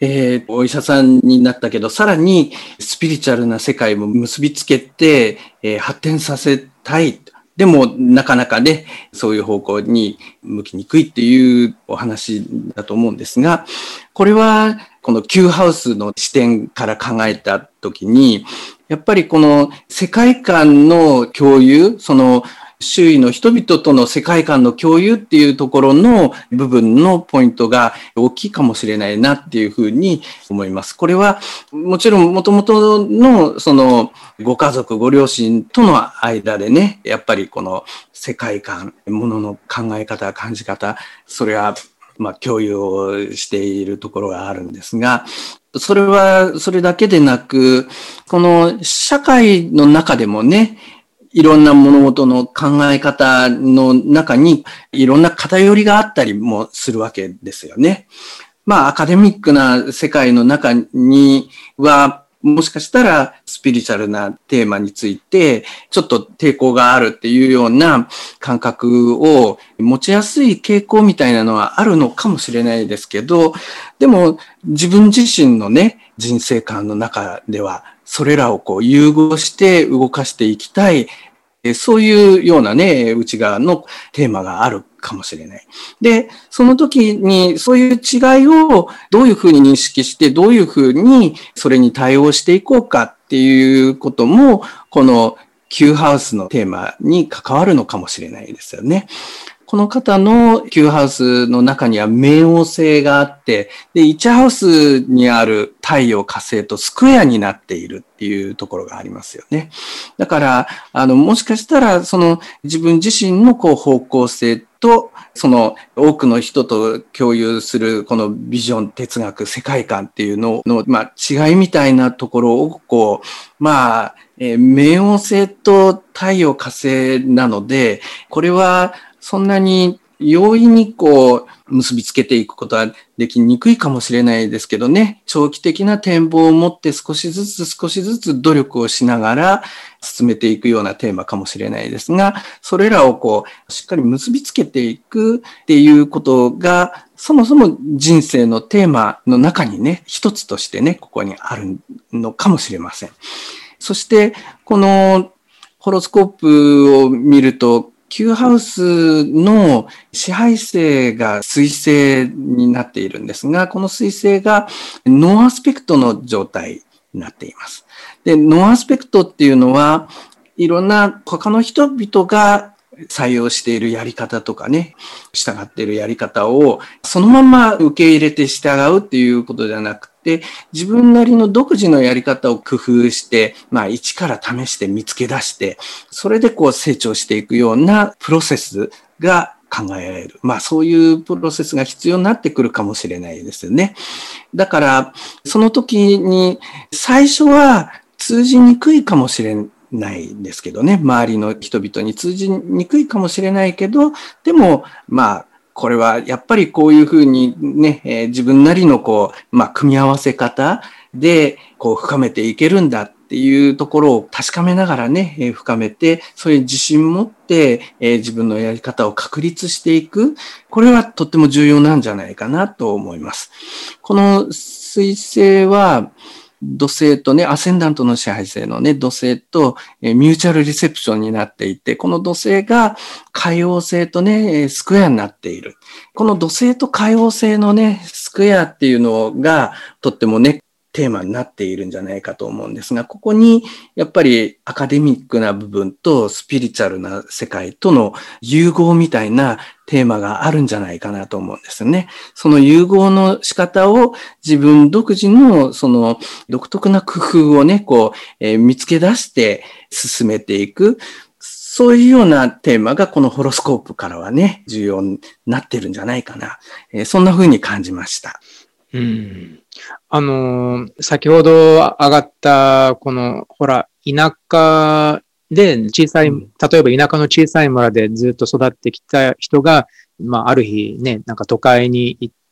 えー、お医者さんになったけど、さらにスピリチュアルな世界も結びつけて、えー、発展させたい。でも、なかなかね、そういう方向に向きにくいっていうお話だと思うんですが、これは、この Q ハウスの視点から考えたときに、やっぱりこの世界観の共有、その周囲の人々との世界観の共有っていうところの部分のポイントが大きいかもしれないなっていうふうに思います。これはもちろん元々のそのご家族、ご両親との間でね、やっぱりこの世界観、ものの考え方、感じ方、それはまあ、共有をしているところがあるんですが、それは、それだけでなく、この社会の中でもね、いろんな物事の考え方の中にいろんな偏りがあったりもするわけですよね。まあ、アカデミックな世界の中には、もしかしたらスピリチュアルなテーマについてちょっと抵抗があるっていうような感覚を持ちやすい傾向みたいなのはあるのかもしれないですけど、でも自分自身のね、人生観の中ではそれらをこう融合して動かしていきたいそういうようなね、内側のテーマがあるかもしれない。で、その時にそういう違いをどういうふうに認識して、どういうふうにそれに対応していこうかっていうことも、この Q ハウスのテーマに関わるのかもしれないですよね。この方の Q ハウスの中には冥王星があって、で、1ハウスにある太陽火星とスクエアになっているっていうところがありますよね。だから、あの、もしかしたら、その自分自身のこう方向性と、その多くの人と共有するこのビジョン、哲学、世界観っていうのの、まあ、違いみたいなところを、こう、まあ、えー、冥王星と太陽火星なので、これはそんなに容易にこう結びつけていくことはできにくいかもしれないですけどね、長期的な展望を持って少しずつ少しずつ努力をしながら進めていくようなテーマかもしれないですが、それらをこうしっかり結びつけていくっていうことが、そもそも人生のテーマの中にね、一つとしてね、ここにあるのかもしれません。そして、このホロスコープを見ると、Q ハウスの支配星が水星になっているんですが、この水星がノーアスペクトの状態になっています。で、ノーアスペクトっていうのは、いろんな他の人々が採用しているやり方とかね、従っているやり方をそのまま受け入れて従うっていうことではなくで、自分なりの独自のやり方を工夫して、まあ、一から試して見つけ出して、それでこう成長していくようなプロセスが考えられる。まあそういうプロセスが必要になってくるかもしれないですよね。だから、その時に最初は通じにくいかもしれないんですけどね。周りの人々に通じにくいかもしれないけど、でも、まあ、これはやっぱりこういうふうにね、えー、自分なりのこう、まあ、組み合わせ方で、こう、深めていけるんだっていうところを確かめながらね、えー、深めて、そういう自信持って、えー、自分のやり方を確立していく。これはとっても重要なんじゃないかなと思います。この水星は、土星とね、アセンダントの支配性のね、土星と、え、ミューチャルリセプションになっていて、この土星が海王星とね、スクエアになっている。この土星と海王星のね、スクエアっていうのが、とってもね、テーマになっているんじゃないかと思うんですが、ここにやっぱりアカデミックな部分とスピリチュアルな世界との融合みたいなテーマがあるんじゃないかなと思うんですね。その融合の仕方を自分独自のその独特な工夫をね、こう、えー、見つけ出して進めていく。そういうようなテーマがこのホロスコープからはね、重要になってるんじゃないかな。えー、そんな風に感じました。うん。あのー、先ほど上がった、この、ほら、田舎で小さい、例えば田舎の小さい村でずっと育ってきた人が、まあ、ある日ね、なんか都会に行って、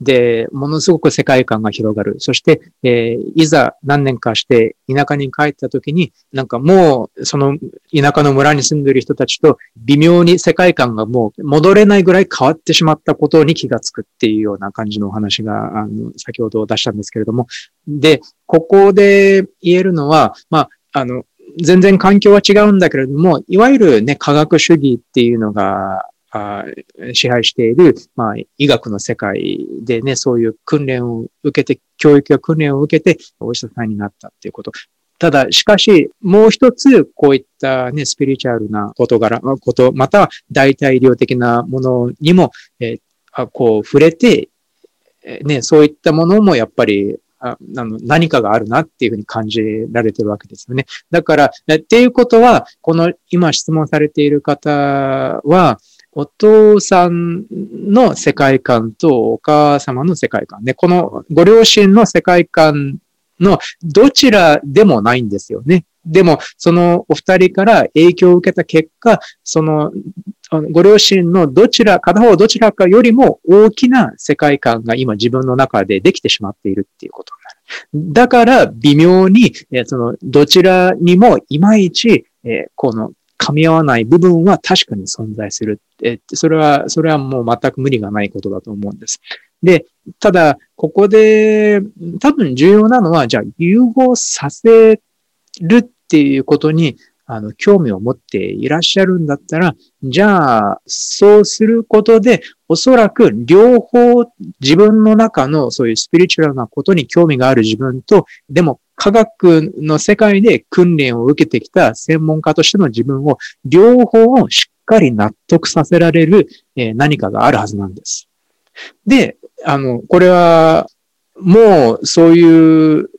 で、ものすごく世界観が広がる。そして、えー、いざ何年かして田舎に帰った時に、なんかもう、その田舎の村に住んでる人たちと微妙に世界観がもう戻れないぐらい変わってしまったことに気がつくっていうような感じのお話が、あの、先ほど出したんですけれども。で、ここで言えるのは、まあ、あの、全然環境は違うんだけれども、いわゆるね、科学主義っていうのが支配している、まあ、医学の世界でね、そういう訓練を受けて、教育や訓練を受けて、お医者さんになったっていうこと。ただ、しかし、もう一つ、こういったね、スピリチュアルな事柄、こと、または代替医療的なものにも、えー、こう、触れて、えね、そういったものもやっぱりあの何かがあるなっていうふうに感じられてるわけですよね。だから、っていうことは、この今質問されている方は、お父さんの世界観とお母様の世界観ね、このご両親の世界観のどちらでもないんですよね。でも、そのお二人から影響を受けた結果、そのご両親のどちら、片方どちらかよりも大きな世界観が今自分の中でできてしまっているっていうことになる。だから微妙に、そのどちらにもいまいち、この噛み合わない部分は確かに存在する。え、それは、それはもう全く無理がないことだと思うんです。で、ただ、ここで多分重要なのは、じゃあ融合させるっていうことに、あの、興味を持っていらっしゃるんだったら、じゃあ、そうすることで、おそらく両方自分の中のそういうスピリチュアルなことに興味がある自分と、でも科学の世界で訓練を受けてきた専門家としての自分を両方をしっかり納得させられる、え何かがあるはずなんです。で、あの、これはもうそういう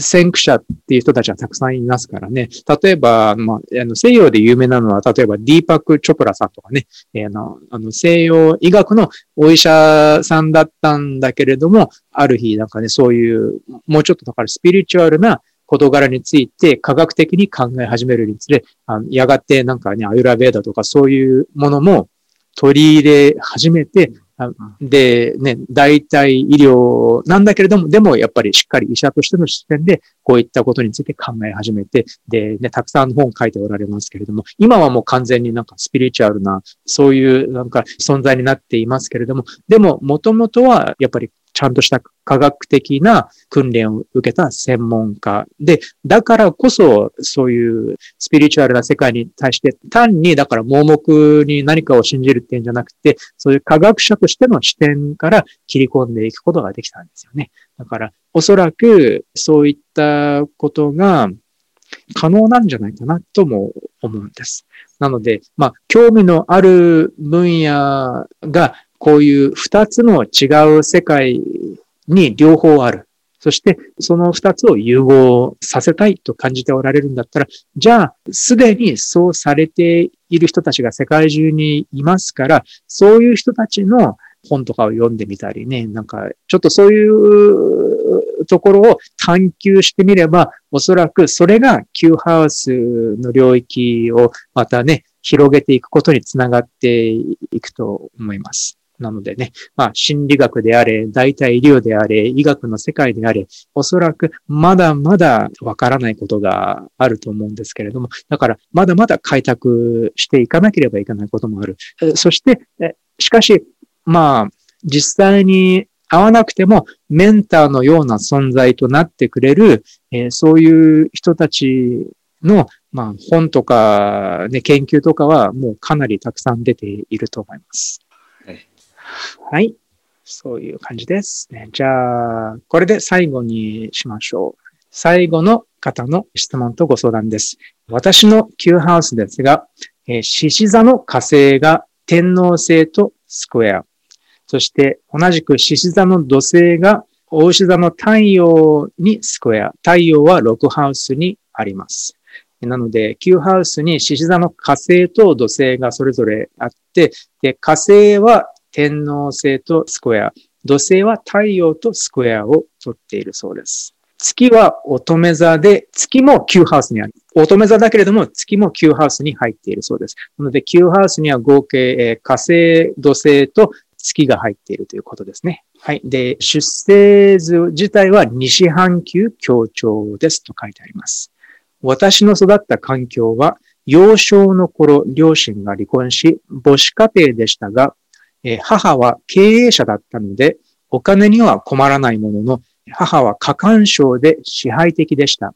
先駆者っていう人たちはたくさんいますからね。例えば、まあ、あの西洋で有名なのは、例えばディーパック・チョプラさんとかね、えー、のあの西洋医学のお医者さんだったんだけれども、ある日なんかね、そういう、もうちょっとだからスピリチュアルな事柄について科学的に考え始めるにつれ、あのやがてなんかね、アユラベーダとかそういうものも取り入れ始めて、で、ね、代替医療なんだけれども、でもやっぱりしっかり医者としての視点で、こういったことについて考え始めて、で、ね、たくさん本書いておられますけれども、今はもう完全になんかスピリチュアルな、そういうなんか存在になっていますけれども、でも、もともとはやっぱりちゃんとした科学的な訓練を受けた専門家で、だからこそそういうスピリチュアルな世界に対して単にだから盲目に何かを信じるっていうんじゃなくて、そういう科学者としての視点から切り込んでいくことができたんですよね。だからおそらくそういったことが可能なんじゃないかなとも思うんです。なので、まあ、興味のある分野がこういう二つの違う世界に両方ある。そして、その二つを融合させたいと感じておられるんだったら、じゃあ、すでにそうされている人たちが世界中にいますから、そういう人たちの本とかを読んでみたりね、なんか、ちょっとそういうところを探求してみれば、おそらくそれが Q ハウスの領域をまたね、広げていくことにつながっていくと思います。なのでね、まあ、心理学であれ、代替医療であれ、医学の世界であれ、おそらくまだまだわからないことがあると思うんですけれども、だからまだまだ開拓していかなければいけないこともある。そして、しかし、まあ、実際に会わなくてもメンターのような存在となってくれる、えー、そういう人たちの、まあ、本とか、ね、研究とかはもうかなりたくさん出ていると思います。はい。そういう感じですね。じゃあ、これで最後にしましょう。最後の方の質問とご相談です。私の Q ハウスですが、獅子座の火星が天王星とスクエア。そして同じく獅子座の土星が大牛座の太陽にスクエア。太陽は6ハウスにあります。なので、Q ハウスに獅子座の火星と土星がそれぞれあって、で、火星は天王星とスクエア。土星は太陽とスクエアを取っているそうです。月は乙女座で、月も Q ハウスにある。乙女座だけれども、月も Q ハウスに入っているそうです。なので、Q ハウスには合計、えー、火星、土星と月が入っているということですね。はい。で、出生図自体は西半球協調ですと書いてあります。私の育った環境は、幼少の頃、両親が離婚し、母子家庭でしたが、え、母は経営者だったので、お金には困らないものの、母は過干渉で支配的でした。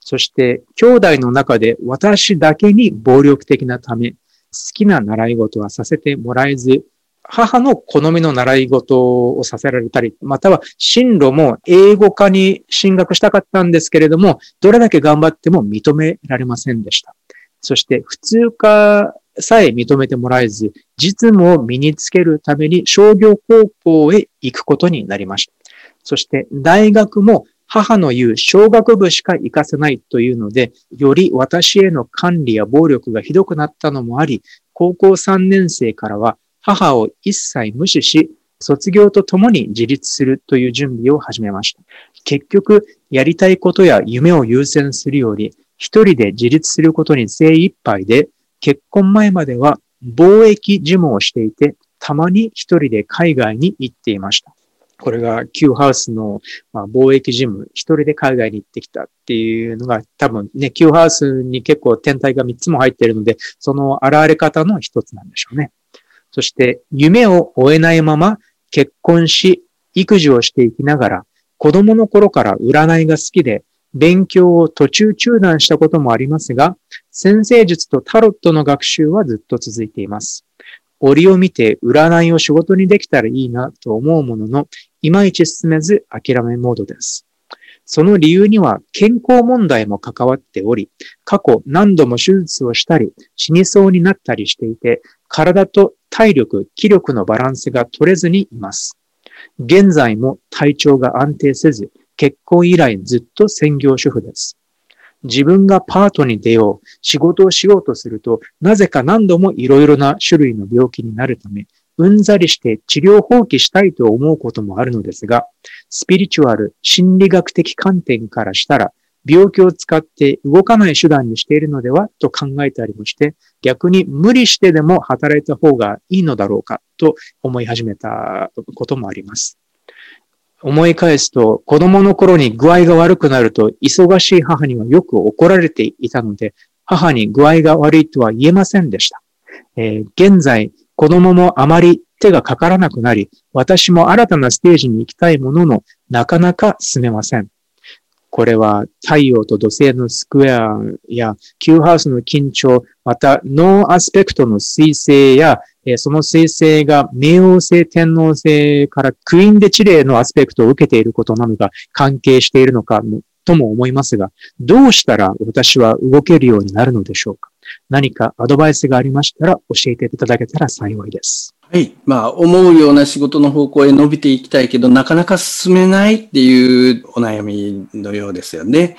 そして、兄弟の中で私だけに暴力的なため、好きな習い事はさせてもらえず、母の好みの習い事をさせられたり、または進路も英語科に進学したかったんですけれども、どれだけ頑張っても認められませんでした。そして普通科さえ認めてもらえず、実務を身につけるために商業高校へ行くことになりました。そして大学も母の言う小学部しか行かせないというので、より私への管理や暴力がひどくなったのもあり、高校3年生からは母を一切無視し、卒業とともに自立するという準備を始めました。結局、やりたいことや夢を優先するより、一人で自立することに精一杯で、結婚前までは貿易事務をしていて、たまに一人で海外に行っていました。これが Q ハウスの、ま、貿易事務、一人で海外に行ってきたっていうのが多分ね、Q ハウスに結構天体が3つも入ってるので、その現れ方の一つなんでしょうね。そして夢を追えないまま結婚し、育児をしていきながら、子供の頃から占いが好きで、勉強を途中中断したこともありますが、先生術とタロットの学習はずっと続いています。折を見て占いを仕事にできたらいいなと思うものの、いまいち進めず諦めモードです。その理由には健康問題も関わっており、過去何度も手術をしたり、死にそうになったりしていて、体と体力、気力のバランスが取れずにいます。現在も体調が安定せず、結婚以来ずっと専業主婦です。自分がパートに出よう、仕事をしようとすると、なぜか何度もいろいろな種類の病気になるため、うんざりして治療放棄したいと思うこともあるのですが、スピリチュアル、心理学的観点からしたら、病気を使って動かない手段にしているのではと考えたりもして、逆に無理してでも働いた方がいいのだろうかと思い始めたこともあります。思い返すと、子供の頃に具合が悪くなると、忙しい母にはよく怒られていたので、母に具合が悪いとは言えませんでした。えー、現在、子供もあまり手がかからなくなり、私も新たなステージに行きたいものの、なかなか進めません。これは太陽と土星のスクエアや Q ハウスの緊張、またノーアスペクトの水星や、その水星が冥王星、天王星からクインカンクスのアスペクトを受けていることなのが関係しているのかとも思いますが、どうしたら私は動けるようになるのでしょうか？何かアドバイスがありましたら教えていただけたら幸いです。はい。まあ、思うような仕事の方向へ伸びていきたいけど、なかなか進めないっていうお悩みのようですよね。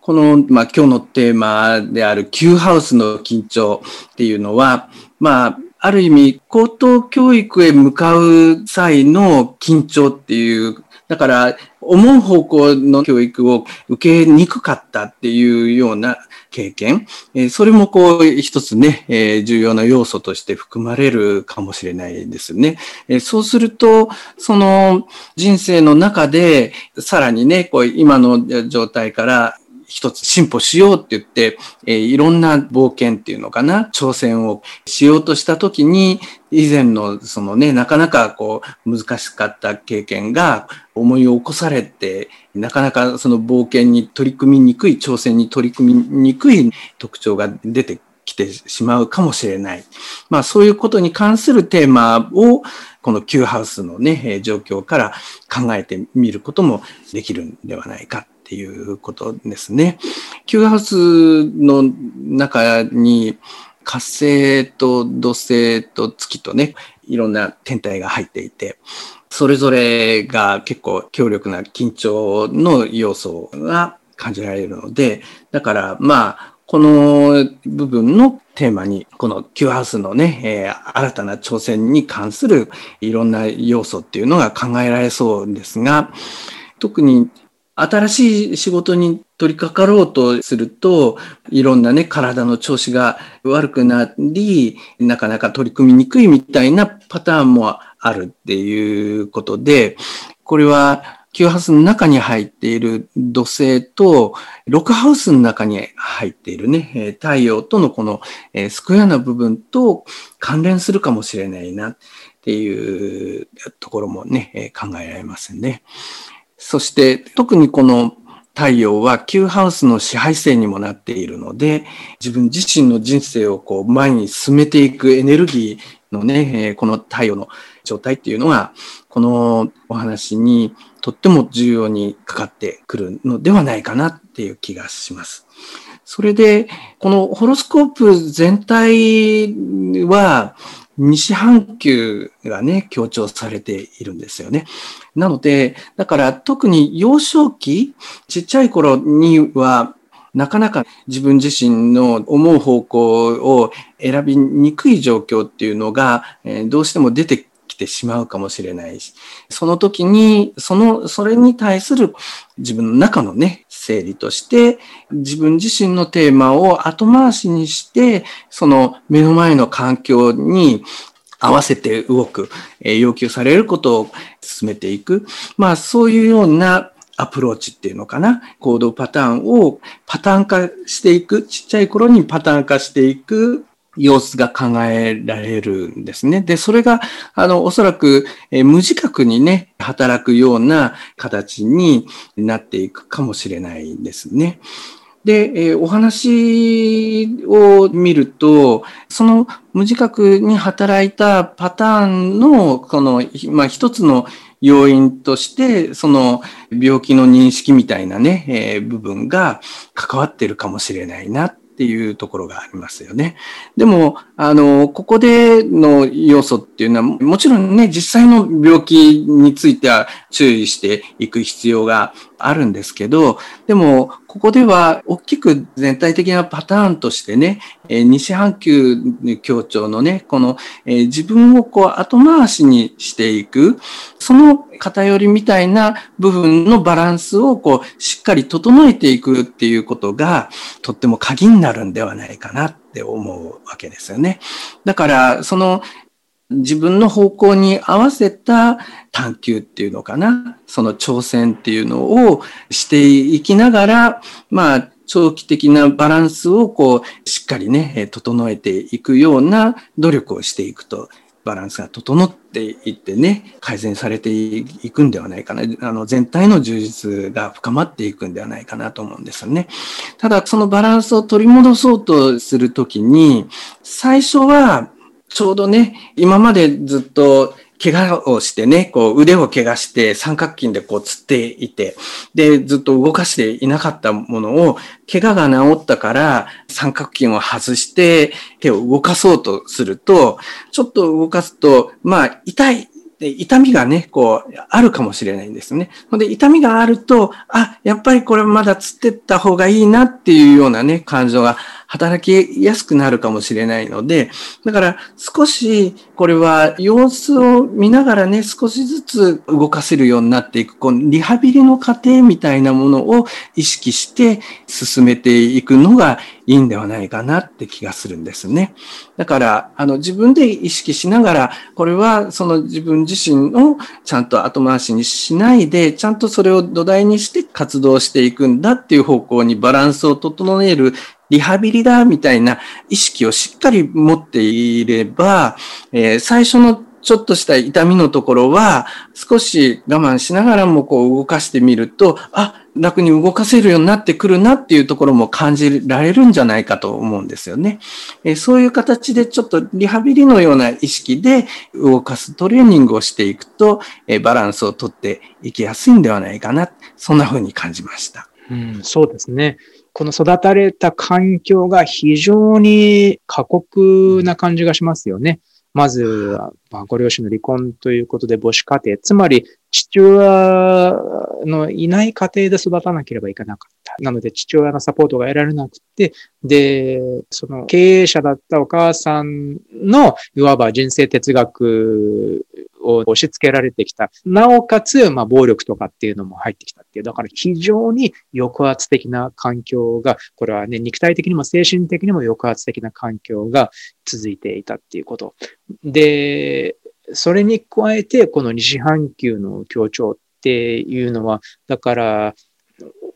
この、まあ、今日のテーマである Q ハウスの緊張っていうのは、まあ、ある意味、高等教育へ向かう際の緊張っていうだから、思う方向の教育を受けにくかったっていうような経験、えそれもこう一つね、え重要な要素として含まれるかもしれないですね。えそうすると、その人生の中で、さらにね、こう今の状態から一つ進歩しようって言って、えー、いろんな冒険っていうのかな、挑戦をしようとしたときに、以前のそのね、なかなかこう難しかった経験が思い起こされて、なかなかその冒険に取り組みにくい、挑戦に取り組みにくい特徴が出てきてしまうかもしれない。まあそういうことに関するテーマをこの Q ハウスのね、状況から考えてみることもできるんではないかっていうことですね。Q ハウスの中に火星と土星と月とね、いろんな天体が入っていて、それぞれが結構強力な緊張の要素が感じられるので、だからまあ、この部分のテーマに、この Q ハウスのね、えー、新たな挑戦に関するいろんな要素っていうのが考えられそうですが、特に新しい仕事に取り掛かろうとすると、いろんなね、体の調子が悪くなり、なかなか取り組みにくいみたいなパターンもあるっていうことで、これは Q ハウスの中に入っている土星と、ロックハウスの中に入っているね、太陽とのこのスクエアな部分と関連するかもしれないなっていうところもね、考えられますね。そして特にこの太陽は Q ハウスの支配性にもなっているので、自分自身の人生をこう前に進めていくエネルギーのねえ、この太陽の状態っていうのが、このお話にとっても重要にかかってくるのではないかなっていう気がします。それで、このホロスコープ全体は、西半球がね、強調されているんですよね。なので、だから特に幼少期、ちっちゃい頃には、なかなか自分自身の思う方向を選びにくい状況っていうのが、どうしても出ててしまうかもしれないし、その時に、その、それに対する自分の中のね、整理として、自分自身のテーマを後回しにして、その目の前の環境に合わせて動く、え要求されることを進めていく。まあそういうようなアプローチっていうのかな。行動パターンをパターン化していく。ちっちゃい頃にパターン化していく様子が考えられるんですね。で、それが、あの、おそらく、え無自覚にね、働くような形になっていくかもしれないですね。で、えお話を見ると、その無自覚に働いたパターンの、この、まあ、一つの要因として、その病気の認識みたいなね、えー、部分が関わってるかもしれないなっていうところがありますよね。でも、あの、ここでの要素っていうのは、もちろんね、実際の病気については注意していく必要があるんですけど、でも、ここでは大きく全体的なパターンとしてね、西半球協調のね、この自分をこう後回しにしていく、その偏りみたいな部分のバランスをこうしっかり整えていくっていうことがとっても鍵になるんではないかなって思うわけですよね。だから、その自分の方向に合わせた探求っていうのかな。その挑戦っていうのをしていきながら、まあ、長期的なバランスをこう、しっかりね、整えていくような努力をしていくと、バランスが整っていってね、改善されていくんではないかな。あの、全体の充実が深まっていくんではないかなと思うんですよね。ただ、そのバランスを取り戻そうとするときに、最初は、ちょうどね、今までずっと怪我をしてね、こう腕を怪我して三角筋でこうつっていて、で、ずっと動かしていなかったものを、怪我が治ったから三角筋を外して手を動かそうとすると、ちょっと動かすと、まあ痛い、痛みがね、こう、あるかもしれないんですね。ほんで、痛みがあると、あ、やっぱりこれまだつってった方がいいなっていうようなね、感情が働きやすくなるかもしれないので、だから少しこれは様子を見ながらね、少しずつ動かせるようになっていく、このリハビリの過程みたいなものを意識して進めていくのがいいんではないかなって気がするんですね。だから、あの自分で意識しながら、これはその自分自身をちゃんと後回しにしないで、ちゃんとそれを土台にして活動していくんだっていう方向にバランスを整えるリハビリだみたいな意識をしっかり持っていれば、えー、最初のちょっとした痛みのところは少し我慢しながらもこう動かしてみると、あ、楽に動かせるようになってくるなっていうところも感じられるんじゃないかと思うんですよね。えそういう形でちょっとリハビリのような意識で動かすトレーニングをしていくと、えバランスをとっていきやすいんではないかな。そんな風に感じました。うん、そうですね。この育たれた環境が非常に過酷な感じがしますよね。まず、まあ、ご両親の離婚ということで母子家庭、つまり父親のいない家庭で育たなければいけなかった。なので父親のサポートが得られなくて、で、その経営者だったお母さんのいわば人生哲学を押し付けられてきた。なおかつ、まあ、暴力とかっていうのも入ってきたっていう。だから非常に抑圧的な環境が、これはね、肉体的にも精神的にも抑圧的な環境が続いていたっていうこと。で、それに加えて、この西半球の協調っていうのは、だから、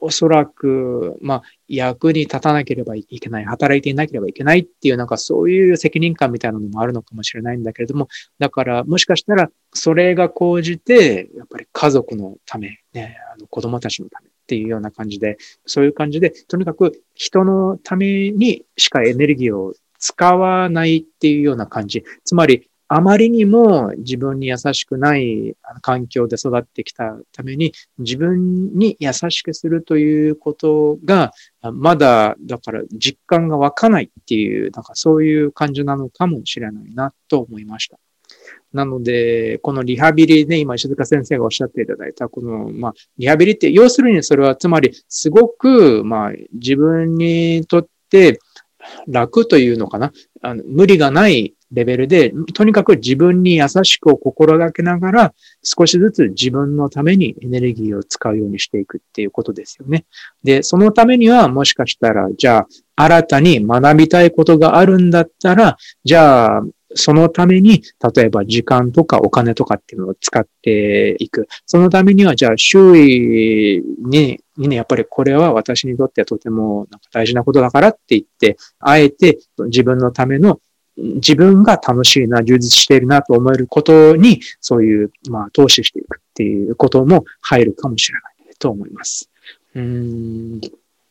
おそらく、まあ、役に立たなければいけない、働いていなければいけないっていう、なんかそういう責任感みたいなのもあるのかもしれないんだけれども、だからもしかしたらそれが講じて、やっぱり家族のため、ね、あの子供たちのためっていうような感じで、そういう感じで、とにかく人のためにしかエネルギーを使わないっていうような感じ。つまり、あまりにも自分に優しくない環境で育ってきたために自分に優しくするということがまだだから実感が湧かないっていうなんかそういう感じなのかもしれないなと思いました。なので、このリハビリね、今石塚先生がおっしゃっていただいた、この、まあ、リハビリって、要するにそれはつまり、すごく、まあ、自分にとって楽というのかな？あの無理がないレベルで、とにかく自分に優しくを心がけながら、少しずつ自分のためにエネルギーを使うようにしていくっていうことですよね。で、そのためにはもしかしたら、じゃあ、新たに学びたいことがあるんだったら、じゃあ、そのために、例えば時間とかお金とかっていうのを使っていく。そのためには、じゃあ周囲に、にね、やっぱりこれは私にとってはとてもなんか大事なことだからって言って、あえて自分のための自分が楽しいな、充実しているなと思えることに、そういう、まあ、投資していくっていうことも入るかもしれないと思います。うん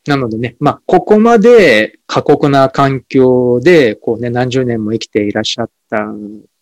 なのでね、まあ、ここまで過酷な環境で、こうね、何十年も生きていらっしゃった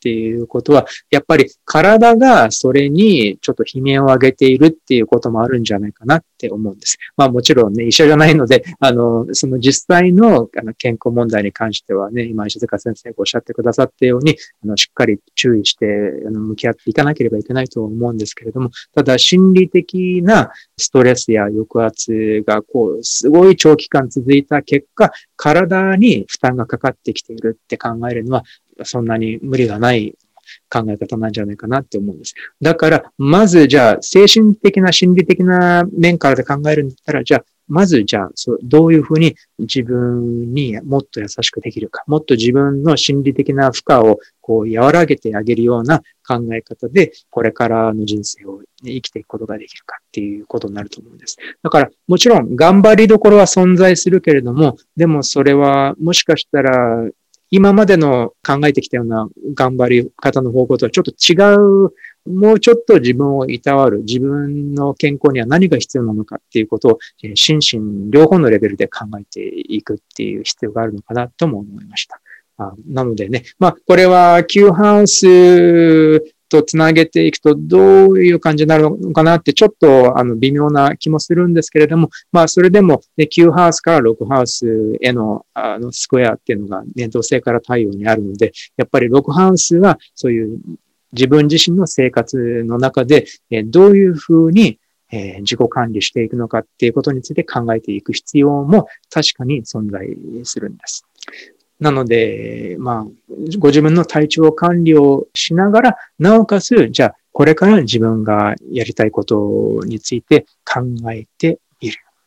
っていうことは、やっぱり体がそれにちょっと悲鳴を上げているっていうこともあるんじゃないかなって思うんです。まあもちろんね、医者じゃないので、あの、その実際のあの健康問題に関してはね、今石塚先生がおっしゃってくださったように、あのしっかり注意してあの向き合っていかなければいけないと思うんですけれども、ただ心理的なストレスや抑圧がこう、すごい長期間続いた結果、体に負担がかかってきているって考えるのは、そんなに無理がない考え方なんじゃないかなって思うんです。だから、まずじゃあ、精神的な心理的な面からで考えるんだったら、じゃあ、まずじゃあ、そうどういうふうに自分にもっと優しくできるか、もっと自分の心理的な負荷をこう和らげてあげるような考え方で、これからの人生を生きていくことができるかっていうことになると思うんです。だから、もちろん頑張りどころは存在するけれども、でもそれはもしかしたら今までの考えてきたような頑張り方の方向とはちょっと違う、もうちょっと自分をいたわる、自分の健康には何が必要なのかっていうことを、心身両方のレベルで考えていくっていう必要があるのかなとも思いました。なのでね、まあ、これは、旧ハウスとつなげていくとどういう感じになるのかなってちょっとあの微妙な気もするんですけれども、まあそれでも、9ハウスから6ハウスへのあのスクエアっていうのが年度制から太陽にあるので、やっぱり6ハウスはそういう自分自身の生活の中で、どういうふうにえ自己管理していくのかっていうことについて考えていく必要も確かに存在するんです。なので、まあ、ご自分の体調管理をしながら、なおかつ、じゃあ、これから自分がやりたいことについて考えて。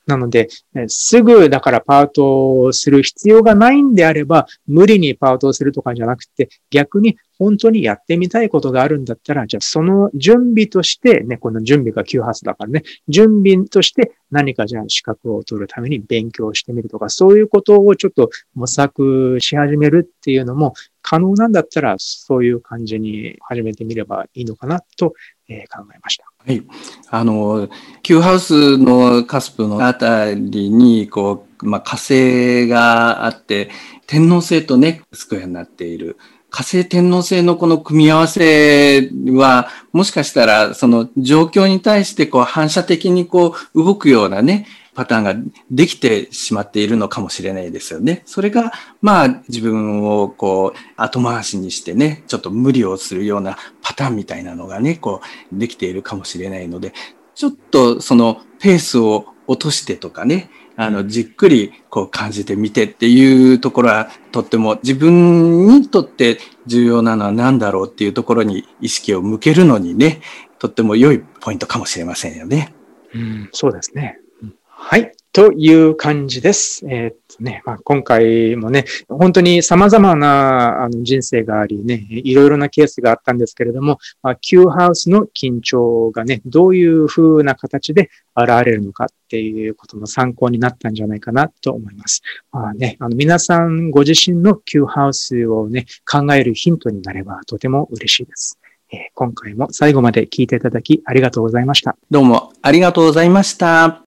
なので、すぐだからパートをする必要がないんであれば、無理にパートをするとかじゃなくて、逆に本当にやってみたいことがあるんだったら、じゃあその準備として、ね、この準備が9発だからね、準備として何かじゃあ資格を取るために勉強してみるとか、そういうことをちょっと模索し始めるっていうのも可能なんだったら、そういう感じに始めてみればいいのかなとえー、考えました。はい。あの、Q ハウスのカスプのあたりに、こう、まあ、火星があって、天王星とね、スクエアになっている。火星天王星のこの組み合わせは、もしかしたらその状況に対してこう反射的にこう動くようなね、パターンができてしまっているのかもしれないですよね。それが、まあ自分をこう後回しにしてね、ちょっと無理をするようなパターンみたいなのがね、こうできているかもしれないので、ちょっとそのペースを落としてとかね、あの、じっくりこう感じてみてっていうところはとっても自分にとって重要なのは何だろうっていうところに意識を向けるのにね、とっても良いポイントかもしれませんよね。うん、そうですね。はい。という感じです。えー、っとね、まあ、今回もね、本当に様々なあの人生がありね、いろいろなケースがあったんですけれども、まあ、Q ハウスの緊張がね、どういう風な形で現れるのかっていうことの参考になったんじゃないかなと思います。まあね、あの皆さんご自身の Q ハウスをね、考えるヒントになればとても嬉しいです。えー、今回も最後まで聞いていただきありがとうございました。どうもありがとうございました。